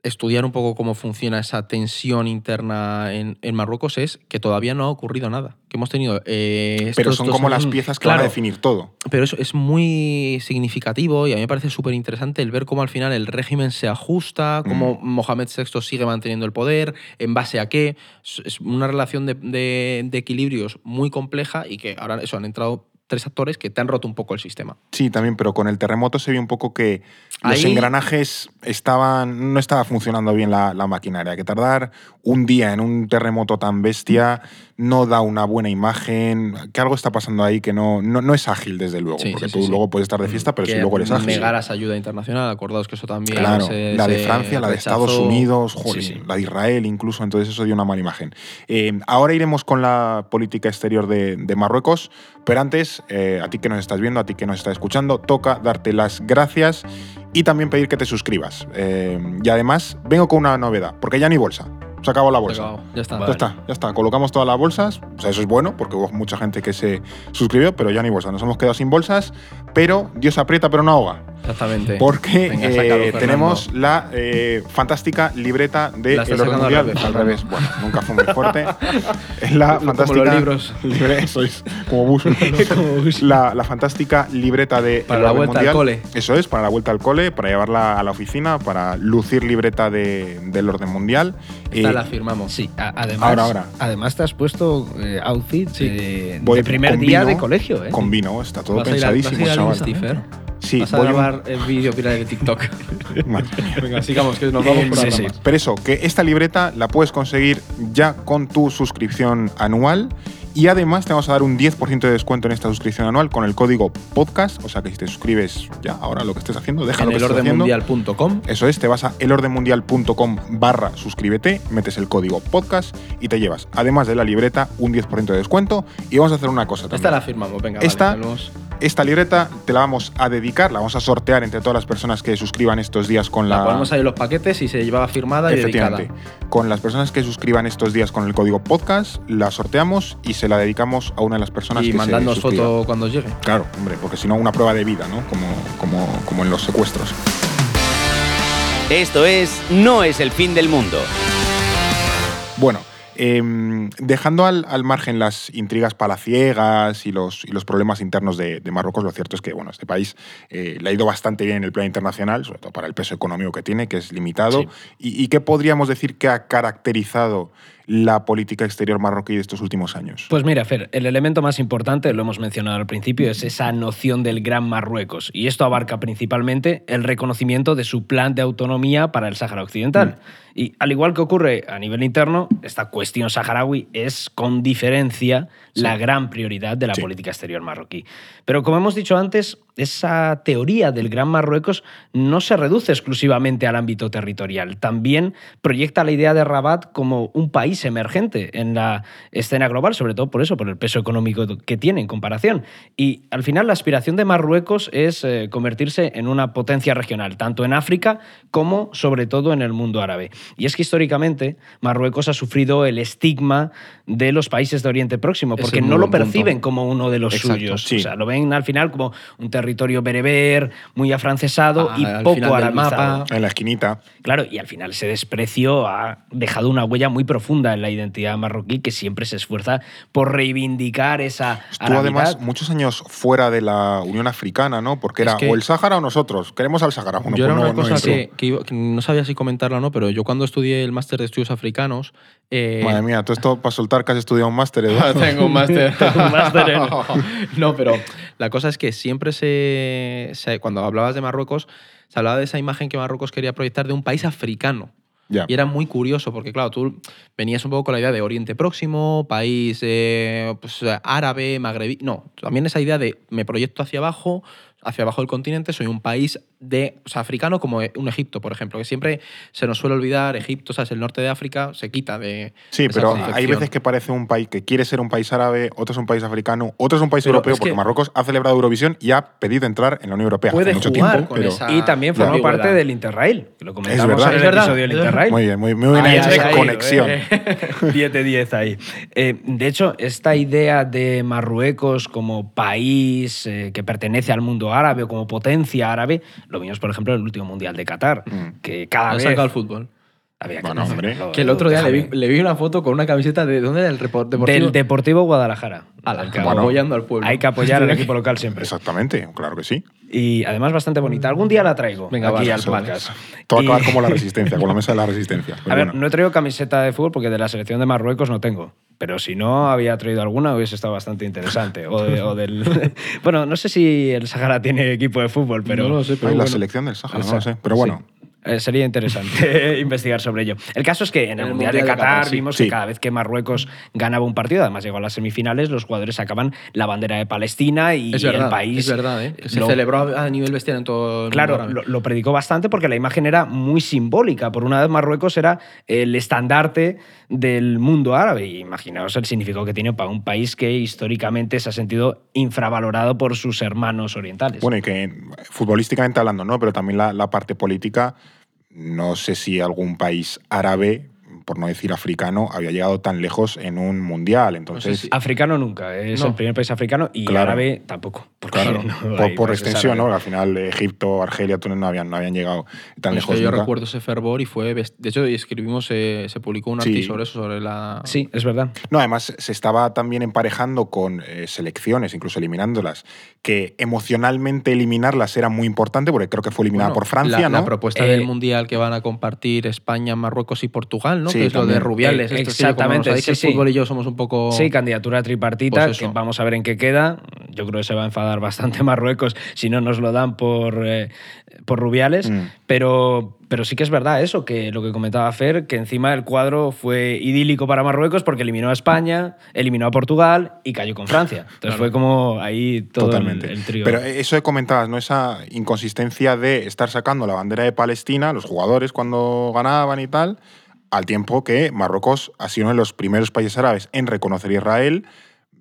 estudiar un poco cómo funciona esa tensión interna en, en Marruecos es que todavía no ha ocurrido nada. Que hemos tenido. eh, Pero son como años- las piezas que van a Claro, definir todo. Pero eso es muy significativo y a mí me parece súper interesante el ver cómo al final el régimen se ajusta, cómo Mm. Mohamed VI sigue manteniendo el poder, en base a qué. Es- Es una relación de, de- de equilibrios muy compleja y que ahora eso han entrado tres actores que te han roto un poco el sistema. Sí, también, pero con el terremoto se vio un poco que los engranajes estaban. no estaba funcionando bien la, la maquinaria. Que tardar un día en un terremoto tan bestia no da una buena imagen. Que algo está pasando ahí que no, no, no es ágil, desde luego. Sí, porque sí, tú sí, luego puedes estar de fiesta, pero que si luego eres ágil. Negaras ayuda internacional, acordaos que eso también. Claro, se- la de Francia, la de rechazó. Estados Unidos, sí. la de Israel incluso, entonces eso dio una mala imagen. Eh, ahora iremos con la política exterior de, de Marruecos, pero antes, eh, a ti que nos estás viendo, a ti que nos estás escuchando, toca darte las gracias y también pedir que te suscribas. Eh, y además, vengo con una novedad, porque ya ni bolsa, se acabó la bolsa. acabó, Ya está. Ya está, ya está. Colocamos todas las bolsas. O sea, eso es bueno porque hubo mucha gente que se suscribió, pero ya ni bolsa. Nos hemos quedado sin bolsas, pero Dios aprieta, pero no ahoga. Exactamente. Porque Venga, eh, sácalo, tenemos la eh, fantástica libreta de El Orden al Mundial. revés, al revés. Bueno, nunca fue muy fuerte. *laughs* es la Como fantástica. los libros. libre- sois como bus. *laughs* la, la fantástica libreta de Para El la vuelta al cole. Eso es, para la vuelta al cole, para llevarla a la oficina, para lucir libreta de- del orden mundial. Eh, la firmamos. Sí, a- además, Ahora, ahora. además te has puesto eh, outfit Sí. de, voy de primer día de colegio. ¿eh? Con vino, está todo ¿Vas a ir a- vas a pensadísimo, ir chaval. Sí, Vas a voy un- grabar el vídeo viral de TikTok. *laughs* Venga, sigamos, que nos vamos por Sí. Pero eso, que esta libreta la puedes conseguir ya con tu suscripción anual y además te vamos a dar un 10% de descuento en esta suscripción anual con el código podcast, o sea que si te suscribes ya ahora lo que estés haciendo, deja En elordenmundial.com. Eso es, te vas a elordenmundial.com barra suscríbete, metes el código podcast y te llevas, además de la libreta, un 10% de descuento. Y vamos a hacer una cosa también. Esta la firmamos, venga. Esta- vale, Esta libreta te la vamos a dedicar, la vamos a sortear entre todas las personas que suscriban estos días con la la... ponemos ahí los paquetes y se llevaba firmada y dedicada. Efectivamente. Con las personas que suscriban estos días con el código podcast, la sorteamos y se la dedicamos a una de las personas Y que se suscriban. foto cuando llegue. Claro, hombre, porque si no, una prueba de vida, ¿no? Como, como, como en los secuestros. Esto es No es el fin del mundo. Bueno, em, dejando al, al margen las intrigas palaciegas y los, y los problemas internos de, de Marruecos, lo cierto es que bueno, este país eh, le ha ido bastante bien en el plano internacional, sobre todo para el peso económico que tiene, que es limitado. Sí. ¿Y, y qué podríamos decir que ha caracterizado la política exterior marroquí de estos últimos años? Pues mira, Fer, el elemento más importante, lo hemos mencionado al principio, es esa noción del Gran Marruecos. Y esto abarca principalmente el reconocimiento de su plan de autonomía para el Sáhara Occidental. Y al igual que ocurre a nivel interno, esta cuestión saharaui es con diferencia la gran prioridad de la Sí. política exterior marroquí. Pero como hemos dicho antes, esa teoría del Gran Marruecos no se reduce exclusivamente al ámbito territorial. También proyecta la idea de Rabat como un país emergente en la escena global, sobre todo por eso, por el peso económico que tiene en comparación. Y al final la aspiración de Marruecos es eh, convertirse en una potencia regional, tanto en África como sobre todo en el mundo árabe. Y es que históricamente Marruecos ha sufrido el estigma de los países de Oriente Próximo, porque es no lo buen punto. perciben como uno de los Exacto, suyos. sí. O sea, lo ven al final como un territorio bereber, muy afrancesado Ah, y al poco arabizado. mapa. En la esquinita. Claro, y al final ese desprecio ha dejado una huella muy profunda en la identidad marroquí que siempre se esfuerza por reivindicar esa Estuvo además muchos años fuera de la Unión Africana, ¿no? Porque Es era que- o el Sáhara o nosotros. Queremos al Sáhara. Bueno, yo pues era no- una no cosa entró. que, que iba- que no sabía si comentarlo o no, pero yo cuando estudié el máster de estudios africanos. eh, Madre mía, todo esto para soltar que has estudiado un máster, Eduardo. *laughs* Tengo un máster. *laughs* Un máster en- *laughs* no, pero la cosa es que siempre se, se- Cuando hablabas de Marruecos, se hablaba de esa imagen que Marruecos quería proyectar de un país africano. Y era muy curioso porque, claro, tú venías un poco con la idea de Oriente Próximo, país eh, pues, árabe, magrebí. No, también esa idea de me proyecto hacia abajo, hacia abajo del continente, soy un país de, o sea, africano como un Egipto, por ejemplo, que siempre se nos suele olvidar, Egipto, ¿sabes? El norte de África se quita de. Sí, pero hay veces que parece un país que quiere ser un país árabe, otro es un país africano, otro es un país Pero europeo, es porque que- Marruecos ha celebrado Eurovisión y ha pedido entrar en la Unión Europea Puede hace mucho jugar tiempo. con pero esa- Y también formó parte del Interrail, que lo comentamos verdad, en el es verdad, episodio del es verdad. Interrail. Muy bien, muy, muy bien Ahí, hecho. ahí, ahí, conexión. eh, *laughs* 10 de 10 ahí. Eh, de hecho, esta idea de Marruecos como país eh, que pertenece al mundo árabe o como potencia árabe, lo vimos, por ejemplo, en el último Mundial de Qatar, Mm. que cada vez... sacado el fútbol. Había Bueno, no, hombre. Que el otro día le vi, déjame. le vi una foto con una camiseta de. ¿Dónde era el report deportivo? Del Deportivo Guadalajara. Que- bueno. apoyando al pueblo. Hay que apoyar al equipo local siempre. Exactamente, claro que sí. Y además bastante bonita. Algún día la traigo Venga, aquí va, al podcast. Todo va a Y- acabar como la *laughs* resistencia, con la mesa de la resistencia. Pero A ver, bueno. no he traído camiseta de fútbol porque de la selección de Marruecos no tengo. Pero si no había traído alguna, hubiese estado bastante interesante. O, de- o del... *laughs* bueno, no sé si el Sahara tiene equipo de fútbol, pero No lo sé, pero Ay, la selección del Sáhara, El no lo sé. Pero bueno, eh, sería interesante *laughs* investigar sobre ello. El caso es que en el, Mundial, de Qatar, sí. vimos Sí. que cada vez que Marruecos ganaba un partido, además llegó a las semifinales, los jugadores sacaban la bandera de Palestina y Es verdad, el país. es verdad, ¿eh? Que se lo- celebró a nivel bestial en todo el Claro, mundo lo, lo predicó bastante porque la imagen era muy simbólica. Por una vez Marruecos era el estandarte del mundo árabe. Y imaginaos el significado que tiene para un país que históricamente se ha sentido infravalorado por sus hermanos orientales. bueno, y que futbolísticamente hablando, ¿no? Pero también la, la parte política, no sé si algún país árabe, por no decir africano, había llegado tan lejos en un mundial. Entonces, si- Africano nunca, es No. el primer país africano y Claro. árabe tampoco. porque claro, *laughs* no por, países extensión, ¿no? Al final, Egipto, Argelia, Túnez no habían, no habían llegado tan Es lejos. yo nunca. recuerdo ese fervor y fue. best- De hecho, escribimos, eh, se publicó un Sí. artículo sobre eso, sobre la. Sí, es verdad. No, además se estaba también emparejando con eh, selecciones, incluso eliminándolas, que emocionalmente eliminarlas era muy importante, porque creo que fue eliminada Bueno, por Francia, la, ¿no? la propuesta Eh, del mundial que van a compartir España, Marruecos y Portugal, ¿no? Sí, Sí, que es lo de. Rubiales. Eh, esto exactamente, sabéis que sí, el sí. fútbol y yo somos un poco... Sí, candidatura tripartita, Pues que vamos a ver en qué queda. Yo creo que se va a enfadar bastante *laughs* Marruecos si no nos lo dan por, eh, por Rubiales. Mm. Pero, pero sí que es verdad eso, que lo que comentaba Fer, que encima el cuadro fue idílico para Marruecos porque eliminó a España, eliminó a Portugal y cayó con Francia. Entonces fue como ahí todo el- Totalmente. el, trío. Pero eso que comentabas, ¿no? Esa inconsistencia de estar sacando la bandera de Palestina, los jugadores cuando ganaban y tal, al tiempo que Marruecos ha sido uno de los primeros países árabes en reconocer a Israel.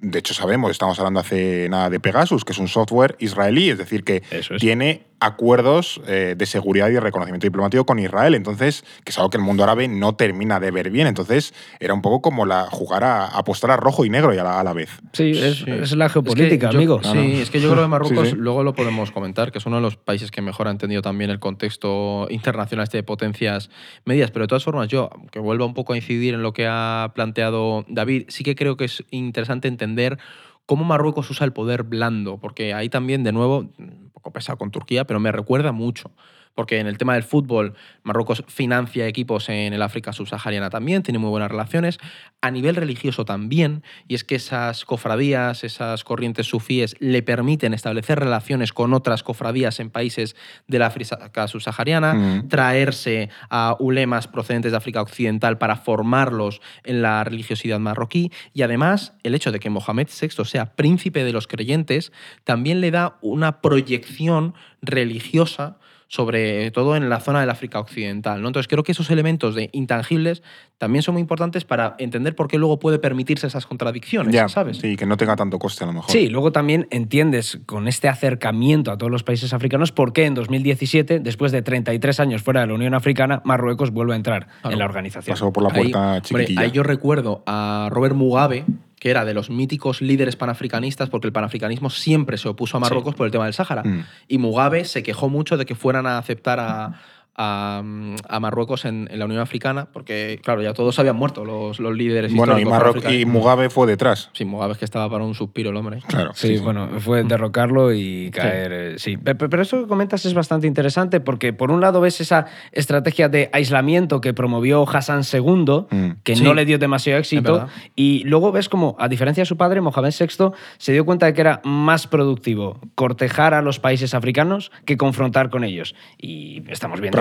De hecho, sabemos, estamos hablando hace nada de Pegasus, que es un software israelí, es decir, que es. tiene acuerdos eh, de seguridad y de reconocimiento diplomático con Israel. Entonces, que es algo que el mundo árabe no termina de ver bien. Entonces, era un poco como la jugar a, a apostar a rojo y negro y a la, a la vez. sí, es, Sí. es la Es que geopolítica, yo- amigo. Sí, es que yo creo que *laughs* Marruecos, Sí, sí. luego lo podemos comentar, que es uno de los países que mejor ha entendido también el contexto internacional este de potencias medias. Pero de todas formas, yo, que vuelva un poco a incidir en lo que ha planteado David, sí que creo que es interesante entender cómo Marruecos usa el poder blando, porque ahí también, de nuevo, un poco pesado con Turquía, pero me recuerda mucho. Porque en el tema del fútbol, Marruecos financia equipos en el África subsahariana también, tiene muy buenas relaciones. A nivel religioso también, y es que esas cofradías, esas corrientes sufíes, le permiten establecer relaciones con otras cofradías en países de la África subsahariana, Mm. traerse a ulemas procedentes de África Occidental para formarlos en la religiosidad marroquí. Y además, el hecho de que Mohamed VI sea príncipe de los creyentes también le da una proyección religiosa sobre todo en la zona del África Occidental. ¿no? Entonces creo que esos elementos de intangibles también son muy importantes para entender por qué luego puede permitirse esas contradicciones, Ya, ¿sabes? Sí, que no tenga tanto coste a lo mejor. Sí, luego también entiendes con este acercamiento a todos los países africanos por qué en 2017, después de 33 años fuera de la Unión Africana, Marruecos vuelve a entrar Claro. en la organización. Pasó por la Ahí- puerta hombre, chiquitilla. ahí yo recuerdo a Robert Mugabe, que era de los míticos líderes panafricanistas, porque el panafricanismo siempre se opuso a Marruecos por el tema del Sáhara. Mm. Y Mugabe se quejó mucho de que fueran a aceptar a, *laughs* a, a Marruecos en, en la Unión Africana, porque, claro, ya todos habían muerto los, los líderes Bueno, y, Marro- y. Mugabe fue detrás. Sí, Mugabe es que estaba para un suspiro el hombre. Claro. Sí, bueno, fue derrocarlo y caer. eh, Sí, Pe- pe- pero eso que comentas es bastante interesante porque, por un lado, ves esa estrategia de aislamiento que promovió Hassan II, Mm. que Sí. no le dio demasiado éxito, y luego ves como, a diferencia de su padre, Mohamed VI se dio cuenta de que era más productivo cortejar a los países africanos que confrontar con ellos. Y estamos viendo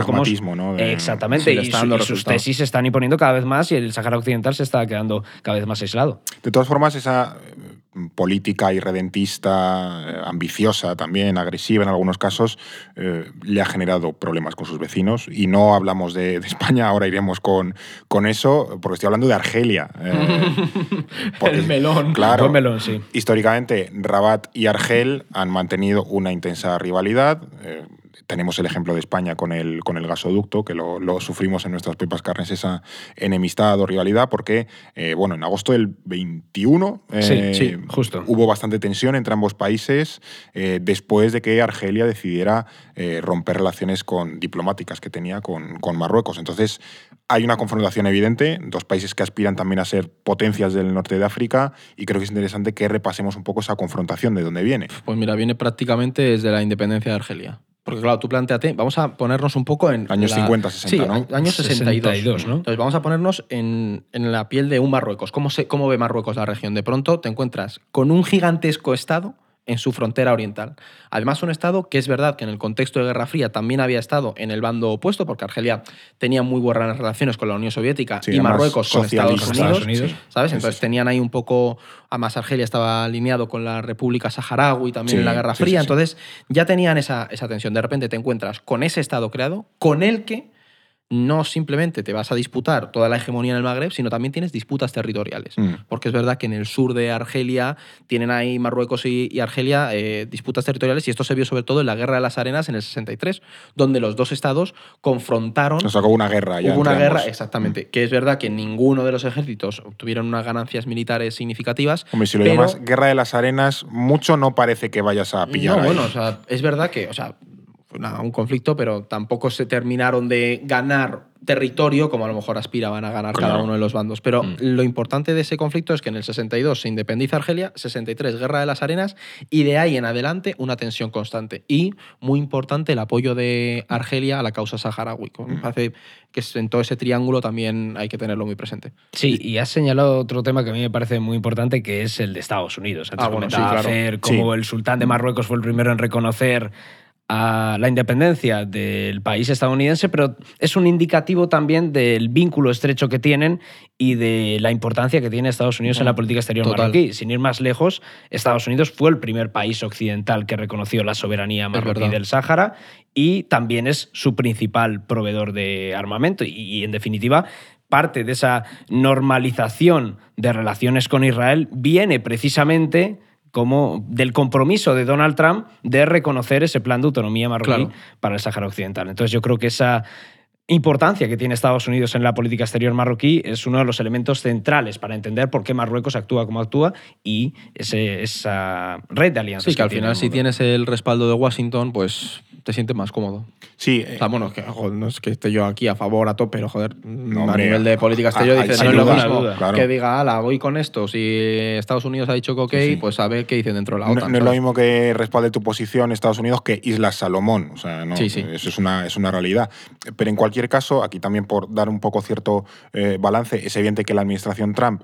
Exactamente, y, su- sus tesis se están imponiendo cada vez más y el Sahara Occidental se está quedando cada vez más aislado. De todas formas, esa eh, política irredentista, eh, ambiciosa también, agresiva en algunos casos, eh, le ha generado problemas con sus vecinos. Y no hablamos de, de España, ahora iremos con, con eso, porque estoy hablando de Argelia. eh, *laughs* porque, El melón. Claro. Buen melón, sí. Históricamente, Rabat y Argel han mantenido una intensa rivalidad. eh, tenemos el ejemplo de España con el, con el gasoducto, que lo, lo sufrimos en nuestras propias carnes, esa enemistad o rivalidad, porque, eh, bueno, en agosto del 21 eh, Sí, sí, justo. hubo bastante tensión entre ambos países eh, después de que Argelia decidiera romper relaciones con, diplomáticas que tenía con, con Marruecos. Entonces, hay una confrontación evidente, dos países que aspiran también a ser potencias del norte de África, y creo que es interesante que repasemos un poco esa confrontación de dónde viene. Pues mira, viene prácticamente desde la independencia de Argelia. Porque claro, tú planteate, vamos a ponernos un poco en... Años la- 50, 60, sí, ¿no? años 62. 62, ¿no? Entonces vamos a ponernos en, en la piel de un Marruecos. ¿Cómo, se, ¿Cómo ve Marruecos la región? De pronto te encuentras con un gigantesco estado en su frontera oriental. Además, un estado que es verdad que en el contexto de Guerra Fría también había estado en el bando opuesto, porque Argelia tenía muy buenas relaciones con la Unión Soviética Sí, y Marruecos con Estados. Unidos. Estados Unidos. ¿Sabes? Entonces tenían ahí un poco. Además, Argelia estaba alineado con la República Saharaui también Sí, en la Guerra sí, Fría. sí, sí. Entonces ya tenían esa, esa tensión. De repente te encuentras con ese Estado creado, con el que no simplemente te vas a disputar toda la hegemonía en el Magreb, sino también tienes disputas territoriales. Mm. Porque es verdad que en el sur de Argelia tienen ahí Marruecos y, y Argelia eh, disputas territoriales y esto se vio sobre todo en la Guerra de las Arenas en el 63, donde los dos estados confrontaron Nos sacó una guerra ya. Hubo una guerra, ambos. exactamente. Que es verdad que ninguno de los ejércitos obtuvieron unas ganancias militares significativas. Hombre, si lo pero- llamas Guerra de las Arenas, mucho no parece que vayas a pillar. No, ahí. bueno, o sea, es verdad que, o sea, una- un conflicto, pero tampoco se terminaron de ganar territorio como a lo mejor aspiraban a ganar cada uno de los bandos. Pero lo importante de ese conflicto es que en el 62 se independiza Argelia, 63 Guerra de las Arenas y de ahí en adelante una tensión constante. Y muy importante el apoyo de Argelia a la causa saharaui. Me parece que en todo ese triángulo también hay que tenerlo muy presente. Sí, y has señalado otro tema que a mí me parece muy importante, que es el de Estados Unidos. Antes Ah, bueno, sí, claro. Fer Sí. el sultán de Marruecos fue el primero en reconocer a la independencia del país estadounidense, pero es un indicativo también del vínculo estrecho que tienen y de la importancia que tiene Estados Unidos en la política exterior Total. marroquí. Sin ir más lejos, Estados Unidos fue el primer país occidental que reconoció la soberanía marroquí del Sáhara y también es su principal proveedor de armamento. Y, y, en definitiva, parte de esa normalización de relaciones con Israel viene precisamente como del compromiso de Donald Trump de reconocer ese plan de autonomía marroquí Claro. para el Sáhara Occidental. Entonces yo creo que esa importancia que tiene Estados Unidos en la política exterior marroquí es uno de los elementos centrales para entender por qué Marruecos actúa como actúa y ese- esa red de alianzas. Sí, que al tiene final si tienes el respaldo de Washington, pues te sientes más cómodo. Sí, O sea, bueno, que, joder, no es que esté yo aquí a favor a tope, pero joder, a hombre, nivel de política exterior ah, dices, no es lo mismo claro. que diga, ala, voy con esto. Si Estados Unidos ha dicho que ok, Sí, sí. pues a ver qué dicen dentro de la no, OTAN. no es lo mismo que respalde tu posición Estados Unidos que Islas Salomón. O sea, no, Sí, sí. eso es una, es una realidad. Pero en cualquier caso, aquí también por dar un poco cierto eh, balance, es evidente que la administración Trump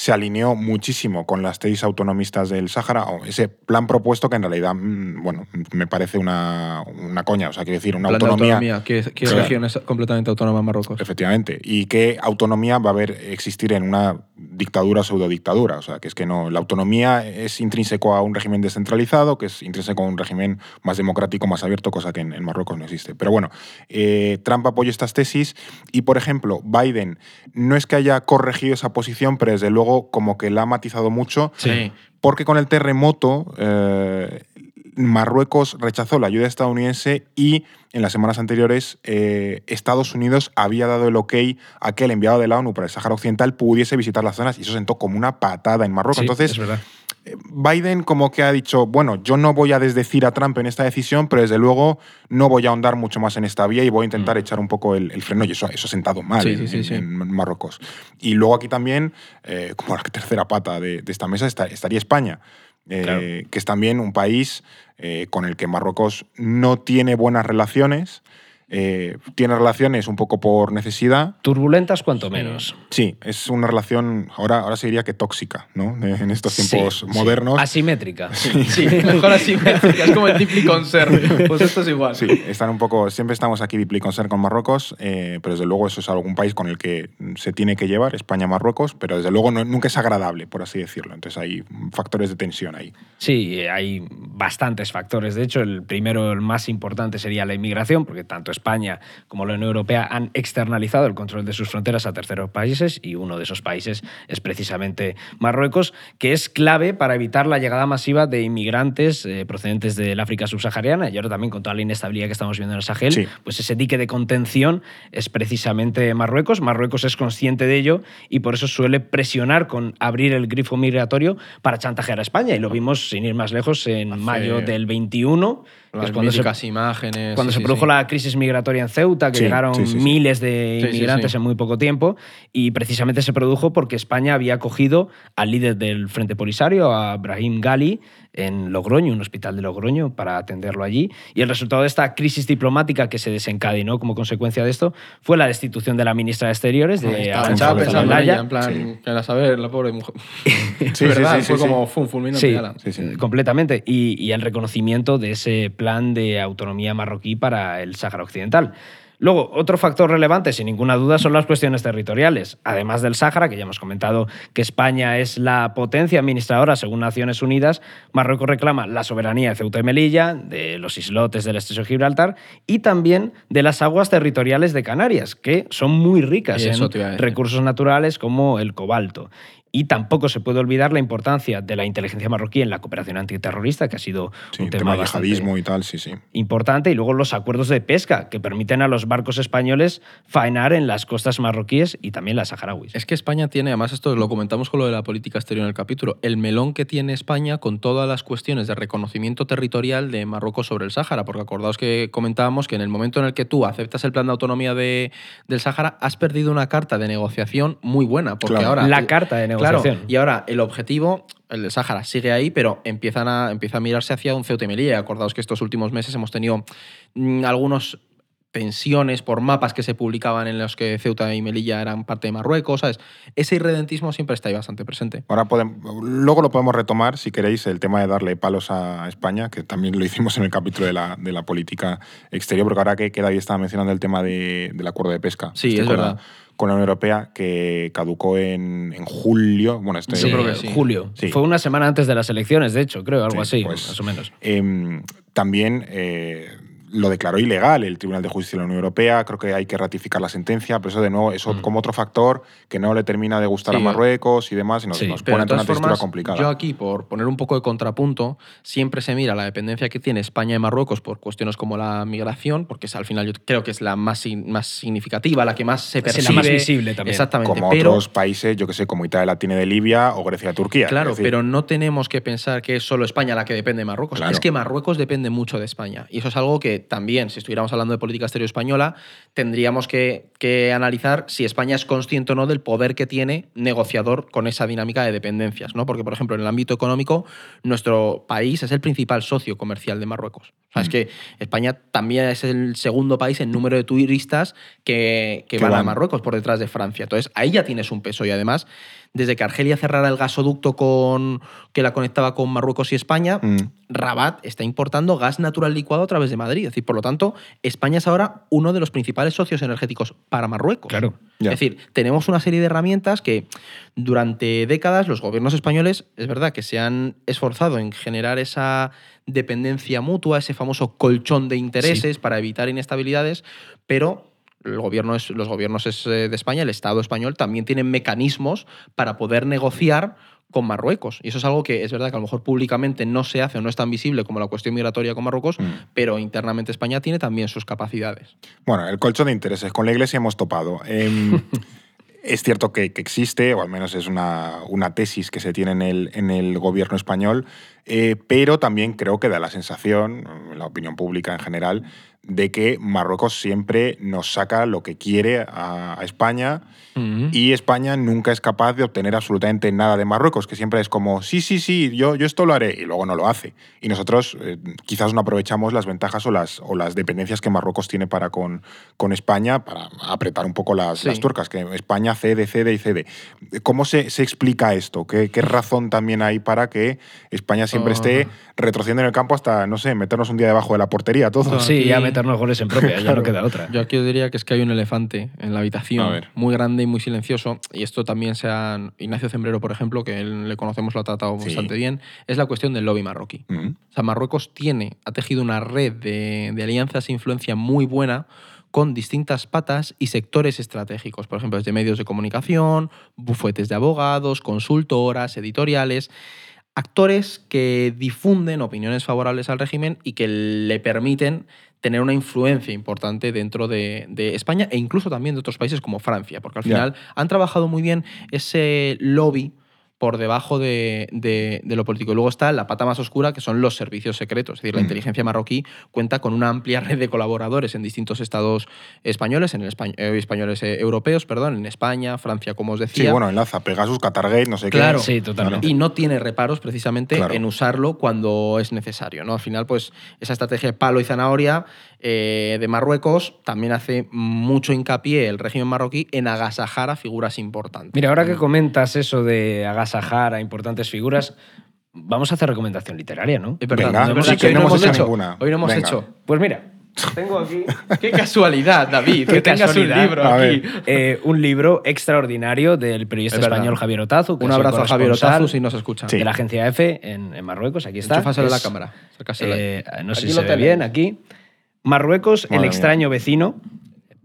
se alineó muchísimo con las tesis autonomistas del Sáhara, o ese plan propuesto que en realidad, mm, bueno, me parece una, una coña, o sea, quiero decir, una Plan de autonomía autonomía, ¿Qué, qué Claro. región es completamente autónoma en Marruecos? Efectivamente. ¿Y qué autonomía va a haber existir en una dictadura o pseudodictadura? O sea, que es que no. La autonomía es intrínseco a un régimen descentralizado, que es intrínseco a un régimen más democrático, más abierto, cosa que en, en Marruecos no existe. Pero bueno, eh, Trump apoya estas tesis y, por ejemplo, Biden no es que haya corregido esa posición, pero desde luego como que la ha matizado mucho. Sí. Porque con el terremoto, eh, Marruecos rechazó la ayuda estadounidense y en las semanas anteriores eh, Estados Unidos había dado el ok a que el enviado de la ONU para el Sáhara Occidental pudiese visitar las zonas y eso sentó como una patada en Marruecos. Sí, Entonces, es verdad. eh, Biden como que ha dicho, bueno, yo no voy a desdecir a Trump en esta decisión, pero desde luego no voy a ahondar mucho más en esta vía y voy a intentar echar un poco el, el freno y eso, eso ha sentado mal Mm. Sí, en, sí, sí, en- sí. en Marruecos. Y luego aquí también, eh, como la tercera pata de, de esta mesa, está- estaría España, eh, que es también un país eh, con el que Marruecos no tiene buenas relaciones, eh, tiene relaciones un poco por necesidad. Turbulentas cuanto menos. Sí, es una relación, ahora, ahora se diría que tóxica, ¿no? En estos tiempos sí. modernos. Asimétrica. *laughs* Sí, mejor así. es como el Deeply Concern. *laughs* Pues esto es igual. Sí, están un poco. Siempre estamos aquí deeply concerned con Marruecos, eh, pero desde luego eso es algún país con el que se tiene que llevar, España-Marruecos, pero desde luego no- nunca es agradable, por así decirlo. Entonces hay factores de tensión ahí. Sí, hay bastantes factores. De hecho, el primero, el más importante, sería la inmigración, porque tanto España como la Unión Europea han externalizado el control de sus fronteras a terceros países y uno de esos países es precisamente Marruecos, que es clave para evitar la llegada masiva de inmigrantes eh, procedentes del África subsahariana y ahora también con toda la inestabilidad que estamos viendo en el Sahel, Sí. pues ese dique de contención es precisamente Marruecos. Marruecos es consciente de ello y por eso suele presionar con abrir el grifo migratorio para chantajear a España. Y lo vimos, sin ir más lejos, en Hace- mayo del 21, que Las cuando se, imágenes. cuando sí, se produjo sí. la crisis migratoria en Ceuta, que Sí, llegaron miles de inmigrantes en muy poco tiempo, y precisamente se produjo porque España había acogido al líder del Frente Polisario, a Brahim Gali, en Logroño, un hospital de Logroño, para atenderlo allí. Y el resultado de esta crisis diplomática que se desencadenó como consecuencia de esto fue la destitución de la ministra de Exteriores, de Estaba, pensando en ella, en plan, que era saber, la pobre mujer. *laughs* Sí, ¿Verdad? sí, sí, Fue sí, como sí. fum, fulminante. Sí. Sí, sí. completamente. Y, y el reconocimiento de ese plan de autonomía marroquí para el Sáhara Occidental. Luego, otro factor relevante, sin ninguna duda, son las cuestiones territoriales. Además del Sáhara, que ya hemos comentado que España es la potencia administradora según Naciones Unidas, Marruecos reclama la soberanía de Ceuta y Melilla, de los islotes del estrecho de Gibraltar y también de las aguas territoriales de Canarias, que son muy ricas en recursos naturales como el cobalto. Y tampoco se puede olvidar la importancia de la inteligencia marroquí en la cooperación antiterrorista, que ha sido Sí, un tema tema bastante yihadismo y tal, sí, sí. importante. Y luego los acuerdos de pesca, que permiten a los barcos españoles faenar en las costas marroquíes y también las saharauis. Es que España tiene, además esto lo comentamos con lo de la política exterior en el capítulo, el melón que tiene España con todas las cuestiones de reconocimiento territorial de Marruecos sobre el Sáhara, porque acordaos que comentábamos que en el momento en el que tú aceptas el plan de autonomía de- del Sáhara, has perdido una carta de negociación muy buena, porque Claro. ahora... La carta de negociación. Claro, y ahora el objetivo, el del Sáhara, sigue ahí, pero empiezan a, empieza a mirarse hacia un Ceuta y Melilla. Acordaos que estos últimos meses hemos tenido mm, algunos tensiones por mapas que se publicaban en los que Ceuta y Melilla eran parte de Marruecos, ¿sabes? Ese irredentismo siempre está ahí bastante presente. Ahora podemos, luego lo podemos retomar, si queréis, el tema de darle palos a España, que también lo hicimos en el capítulo de la, de la política exterior, porque ahora que, David estaba mencionando el tema de- del acuerdo de pesca Sí, este es con, verdad. La, con la Unión Europea, que caducó en, en julio. Bueno, este, Sí, yo creo que sí. Julio. Sí. Fue una semana antes de las elecciones, de hecho, creo, algo Sí, así, pues, más o menos. Em, también eh, lo declaró ilegal el Tribunal de Justicia de la Unión Europea. Creo que hay que ratificar la sentencia, pero eso de nuevo, eso Mm. como otro factor que no le termina de gustar Sí, a Marruecos y demás, y nos, sí, nos pone ante una textura formas, complicada. yo aquí, por poner un poco de contrapunto, siempre se mira la dependencia que tiene España y Marruecos por cuestiones como la migración, porque es, al final yo creo que es la más, más significativa, la que más se Sí, percibe. la más visible también. Exactamente. como pero, otros países, yo que sé, como Italia la tiene de Libia o Grecia de Turquía. Claro, decir, pero no tenemos que pensar que es solo España la que depende de Marruecos. Claro. Es que Marruecos depende mucho de España. Y eso es algo que también, si estuviéramos hablando de política exterior española, tendríamos que, que analizar si España es consciente o no del poder que tiene negociador con esa dinámica de dependencias. ¿no? Porque, por ejemplo, en el ámbito económico, nuestro país es el principal socio comercial de Marruecos. O sea, es que España también es el segundo país en número de turistas que, que van, a. Marruecos por detrás de Francia. Entonces, ahí ya tienes un peso. Y además, desde que Argelia cerrara el gasoducto con, que la conectaba con Marruecos y España, Mm. Rabat está importando gas natural licuado a través de Madrid. Es decir, por lo tanto, España es ahora uno de los principales socios energéticos para Marruecos. Claro. Ya. Es decir, tenemos una serie de herramientas que durante décadas los gobiernos españoles, es verdad que se han esforzado en generar esa dependencia mutua, ese famoso colchón de intereses para evitar inestabilidades, pero el gobierno es- los gobiernos es, eh, de España, el Estado español, también tienen mecanismos para poder negociar con Marruecos. Y eso es algo que es verdad que a lo mejor públicamente no se hace o no es tan visible como la cuestión migratoria con Marruecos, Mm. pero internamente España tiene también sus capacidades. Bueno, el colchón de intereses. Con la iglesia hemos topado. Em, *laughs* es cierto que, que existe, o al menos es una, una tesis que se tiene en el, en el gobierno español, eh, pero también creo que da la sensación, en la opinión pública en general, de que Marruecos siempre nos saca lo que quiere a, a España y España nunca es capaz de obtener absolutamente nada de Marruecos, que siempre es como, sí, sí, sí, yo, yo esto lo haré, y luego no lo hace. Y nosotros eh, quizás no aprovechamos las ventajas o las, o las dependencias que Marruecos tiene para con, con España para apretar un poco las, Sí. las tuercas, que España cede, cede y cede. ¿Cómo se, se explica esto? ¿Qué, qué razón también hay para que España siempre esté retrocediendo en el campo hasta, no sé, meternos un día debajo de la portería todos? Sí, ya meternos goles en propia, ya no queda otra. Yo aquí os diría que es que hay un elefante en la habitación, muy grande y muy silencioso, y esto también se ha... Ignacio Zembrero, por ejemplo, que él le conocemos, lo ha tratado Sí. bastante bien, es la cuestión del lobby marroquí. Mm. O sea, Marruecos tiene, ha tejido una red de, de alianzas e influencia muy buena con distintas patas y sectores estratégicos, por ejemplo, desde medios de comunicación, bufetes de abogados, consultoras, editoriales, actores que difunden opiniones favorables al régimen y que le permiten tener una influencia importante dentro de, de España e incluso también de otros países como Francia, porque al final han trabajado muy bien ese lobby por debajo de, de- de lo político. Y luego está la pata más oscura, que son los servicios secretos. Es decir, la Mm. inteligencia marroquí cuenta con una amplia red de colaboradores en distintos estados españoles, en el eh, españoles eh, europeos, perdón, en España, Francia, como os decía. Sí, bueno, enlaza Pegasus, Qatargate, no sé Claro. qué. Sí, totalmente. Y no tiene reparos precisamente Claro. en usarlo cuando es necesario. ¿no? Al final, pues esa estrategia de palo y zanahoria eh, de Marruecos también hace mucho hincapié el régimen marroquí en agasajar a figuras importantes. Mira, ahora que comentas eso de agasajar a importantes figuras, vamos a hacer recomendación literaria, ¿no? Es verdad, Venga, no hemos sí, hecho, que hoy no no hemos hemos hecho hecho. ninguna. Hoy no hemos Venga. hecho. Pues mira, *laughs* tengo aquí Qué casualidad, David, que tengas un libro aquí. eh, un libro extraordinario del periodista Es verdad. español Javier Otazu. Un es abrazo a Javier Otazu si nos escucha. Sí. De la agencia EFE en, en Marruecos, aquí está. Enchúfaselo a la Es, cámara. eh, no sé Aquí si lo se ve bien aquí. Marruecos, Madre el mía. extraño vecino,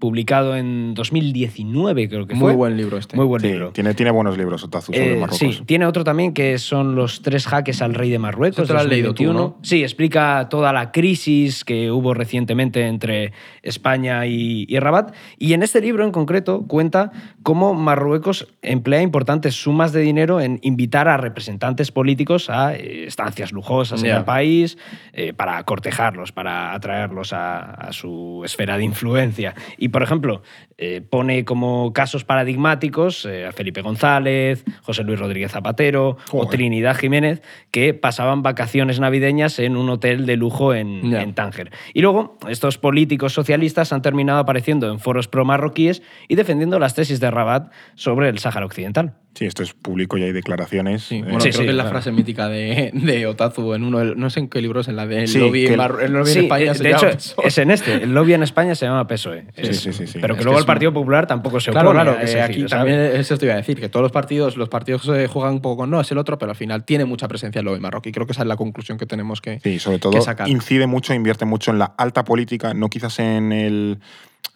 publicado en 2019, creo que Muy fue. buen libro este. Muy buen Sí, libro. tiene, tiene buenos libros Otazu sobre Eh, Marruecos. sí, tiene otro también que son los tres jaques al rey de Marruecos. Te lo has leído tú, 2021. ¿no? Sí, explica toda la crisis que hubo recientemente entre España y, y Rabat. Y en este libro en concreto cuenta cómo Marruecos emplea importantes sumas de dinero en invitar a representantes políticos a eh, estancias lujosas en el país eh, para cortejarlos, para atraerlos a, a su esfera de influencia. Y, por ejemplo, eh, pone como casos paradigmáticos eh, a Felipe González, José Luis Rodríguez Zapatero o. Trinidad Jiménez, que pasaban vacaciones navideñas en un hotel de lujo en, Tánger. Y luego, estos políticos socialistas han terminado apareciendo en foros pro-marroquíes y defendiendo las tesis de Rabat sobre el Sáhara Occidental. Sí, esto es público y hay declaraciones. Sí, eh, bueno, Sí, creo sí, que es la claro. frase mítica de, de Otazu en uno, de- no sé en qué libro es, en la de el Sí, lobby, el- lobby en España. se de llama hecho, PSOE. es en este. El lobby en España se llama PSOE. Sí, Es- sí, sí, sí. Pero Es que luego el Partido Popular tampoco se Claro, opone claro, ese aquí también eso te iba a decir, que todos los partidos, los partidos se juegan un poco con no, es el otro, pero al final tiene mucha presencia el lobby marroquí. Creo que esa es la conclusión que tenemos que, Sí, sobre que todo sacar. incide mucho, invierte mucho en la alta política, no quizás en el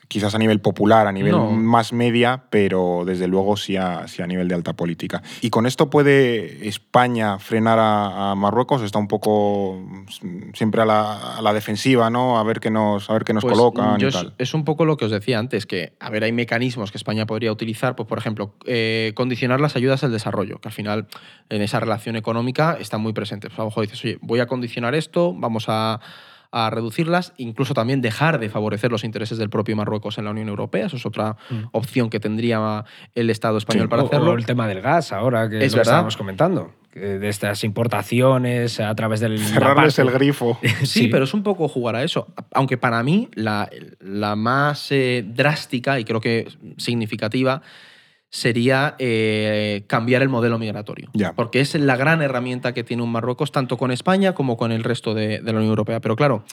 quizás a nivel popular, a nivel No. más media, pero desde luego sí a, sí a nivel de alta política. ¿Y con esto puede España frenar a, a Marruecos? Está un poco mm, siempre a la, a la defensiva, ¿no? A ver qué nos, a ver qué nos Pues, colocan yo y es, tal. es un poco lo que os decía antes, que, a ver, hay mecanismos que España podría utilizar, pues, por ejemplo, eh, condicionar las ayudas al desarrollo, que al final en esa relación económica está muy presente. Pues, a lo mejor dices, oye, voy a condicionar esto, vamos a, a reducirlas, incluso también dejar de favorecer los intereses del propio Marruecos en la Unión Europea. Eso es otra opción que tendría el Estado español Sí. para O- hacerlo. O el tema del gas ahora, que Es lo que estábamos comentando. De estas importaciones a través del. Cerrarles el grifo. *laughs* Sí, pero es un poco jugar a eso. Aunque para mí la, la más eh, drástica y creo que significativa sería eh, cambiar el modelo migratorio. Ya. Porque es la gran herramienta que tiene un Marruecos, tanto con España como con el resto de, de la Unión Europea. Pero claro,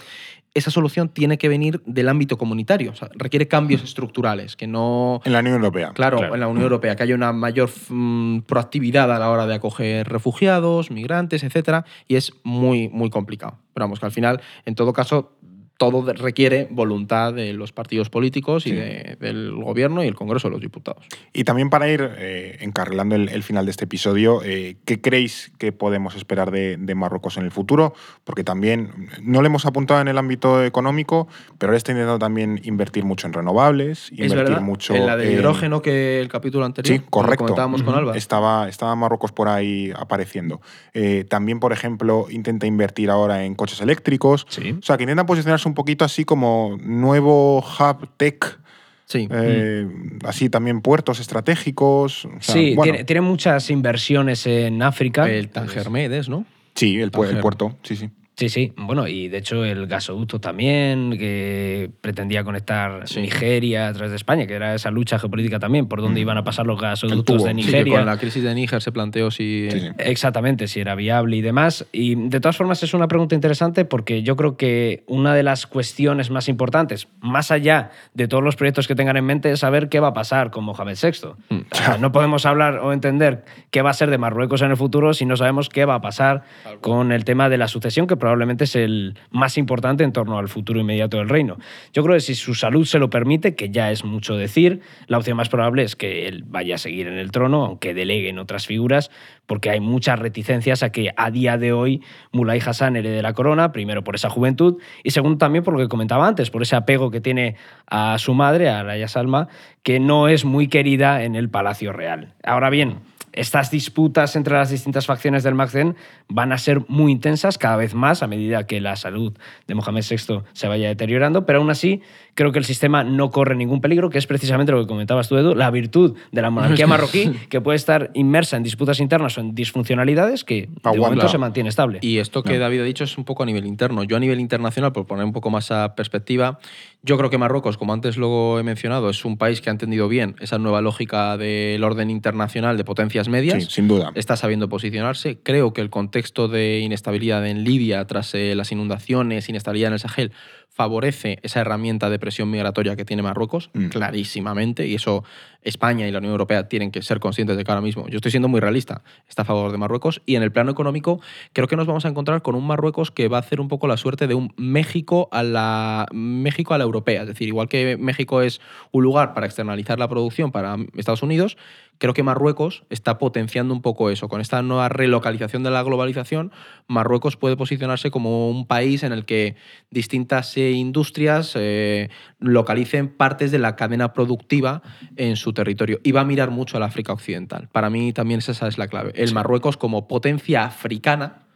esa solución tiene que venir del ámbito comunitario. O sea, requiere cambios estructurales, que no... En la Unión Europea. Claro, Claro. en la Unión Europea, que haya una mayor mm, proactividad a la hora de acoger refugiados, migrantes, etcétera, y es muy, muy complicado. Pero vamos, que al final, en todo caso, todo de- requiere voluntad de los partidos políticos y de- del gobierno y el Congreso de los Diputados. Y también para ir eh, encarrilando el, el final de este episodio, eh, ¿qué creéis que podemos esperar de, de Marruecos en el futuro? Porque también no le hemos apuntado en el ámbito económico, pero ahora está intentando también invertir mucho en renovables, Es invertir verdad, mucho en la en- hidrógeno que el capítulo anterior Sí, correcto. comentábamos con. Alba. Estaba, estaba Marruecos por ahí apareciendo. Eh, también, por ejemplo, intenta invertir ahora en coches eléctricos. Sí. O sea, que intenta posicionarse un poquito así como nuevo hub tech. Sí. eh, Así también puertos estratégicos. o sea, sí, bueno, tiene, tiene muchas inversiones en África. el Tanger Medes, ¿no? Sí, el, puerto, sí, sí. Sí, sí. Bueno, y de hecho el gasoducto también, que pretendía conectar Sí. Nigeria a través de España, que era esa lucha geopolítica también, por dónde iban a pasar los gasoductos de Sí, Sí, que Nigeria. con la crisis de Níger se planteó si... Sí, sí. Exactamente, si era viable y demás. Y de todas formas es una pregunta interesante porque yo creo que una de las cuestiones más importantes, más allá de todos los proyectos que tengan en mente, es saber qué va a pasar con Mohamed VI. O sea, no podemos hablar o entender qué va a ser de Marruecos en el futuro si no sabemos qué va a pasar con el tema de la sucesión, que probablemente es el más importante en torno al futuro inmediato del reino. Yo creo que si su salud se lo permite, que ya es mucho decir, la opción más probable es que él vaya a seguir en el trono, aunque delegue en otras figuras, porque hay muchas reticencias a que a día de hoy Mulay Hassan herede la corona, primero por esa juventud y segundo también por lo que comentaba antes, por ese apego que tiene a su madre, a Raya Salma, que no es muy querida en el Palacio Real. Ahora bien, estas disputas entre las distintas facciones del Magden van a ser muy intensas cada vez más a medida que la salud de Mohamed VI se vaya deteriorando, pero aún así creo que el sistema no corre ningún peligro, que es precisamente lo que comentabas tú, Edu, la virtud de la monarquía marroquí, *laughs* que puede estar inmersa en disputas internas o en disfuncionalidades que de Aguanta. momento se mantiene estable. Y esto que David ha dicho es un poco a nivel interno. Yo a nivel internacional, por poner un poco más a perspectiva, yo creo que Marruecos, como antes lo he mencionado, es un país que ha entendido bien esa nueva lógica del orden internacional de potencias medias. Sí, sin duda. Está sabiendo posicionarse. Creo que el contexto de inestabilidad en Libia tras eh, las inundaciones, inestabilidad en el Sahel, favorece esa herramienta de presión migratoria que tiene Marruecos, Mm. clarísimamente, y eso España y la Unión Europea tienen que ser conscientes de que ahora mismo, yo estoy siendo muy realista, está a favor de Marruecos, y en el plano económico creo que nos vamos a encontrar con un Marruecos que va a hacer un poco la suerte de un México a la, México a la europea, es decir, igual que México es un lugar para externalizar la producción para Estados Unidos, creo que Marruecos está potenciando un poco eso. Con esta nueva relocalización de la globalización, Marruecos puede posicionarse como un país en el que distintas eh, industrias eh, localicen partes de la cadena productiva en su territorio. Y va a mirar mucho al África Occidental. Para mí también esa es la clave. El Marruecos como potencia africana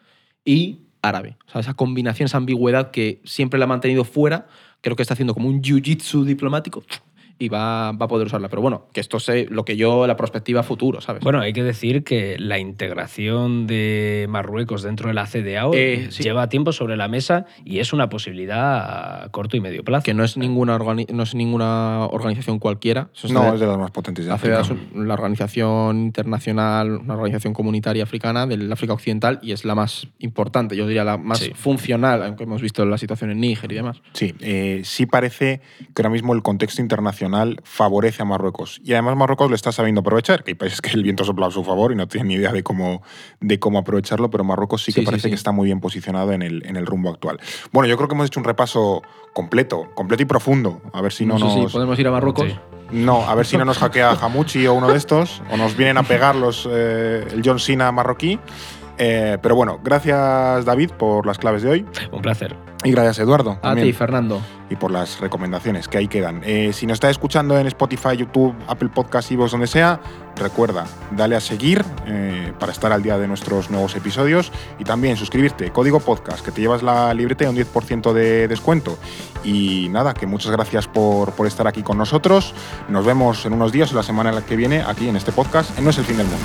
y árabe. O sea, esa combinación, esa ambigüedad que siempre la ha mantenido fuera, creo que está haciendo como un jiu-jitsu diplomático y va, va, a poder usarla. Pero bueno, que esto es lo que yo, la perspectiva futuro, ¿sabes? Bueno, hay que decir que la integración de Marruecos dentro de la CDAO Eh, sí. lleva tiempo sobre la mesa y es una posibilidad a corto y medio plazo. que no es ninguna, organi- no es ninguna organización cualquiera. Eso es No, de- es de las más potentes de la CDAO es la organización internacional, una organización comunitaria africana del África Occidental y es la más importante, yo diría la más Sí. funcional, aunque hemos visto la situación en Níger y demás. Sí, eh, sí parece que ahora mismo el contexto internacional favorece a Marruecos. Y además Marruecos lo está sabiendo aprovechar, que hay países que el viento sopla a su favor y no tienen ni idea de cómo, de cómo aprovecharlo, pero Marruecos sí que Sí, sí, parece sí. que está muy bien posicionado en el, en el rumbo actual. Bueno, yo creo que hemos hecho un repaso completo, completo y profundo. A ver si no, No sé si nos... podemos ir a Marruecos. Sí. No, a ver si no nos hackea Hamuchi o uno de estos, o nos vienen a pegar los, eh, el John Cena marroquí. Eh, pero bueno, gracias David por las claves de hoy Un placer. y gracias Eduardo. A también ti, Fernando. y por las recomendaciones que ahí quedan. Eh, si nos está escuchando en Spotify, YouTube, Apple Podcasts, vos donde sea, recuerda, dale a seguir eh, para estar al día de nuestros nuevos episodios y también suscribirte, código podcast, que te llevas la libreta y un 10% de descuento. Y nada, que muchas gracias por, por estar aquí con nosotros. Nos vemos en unos días o la semana en la que viene aquí en este podcast. en No es el fin del mundo.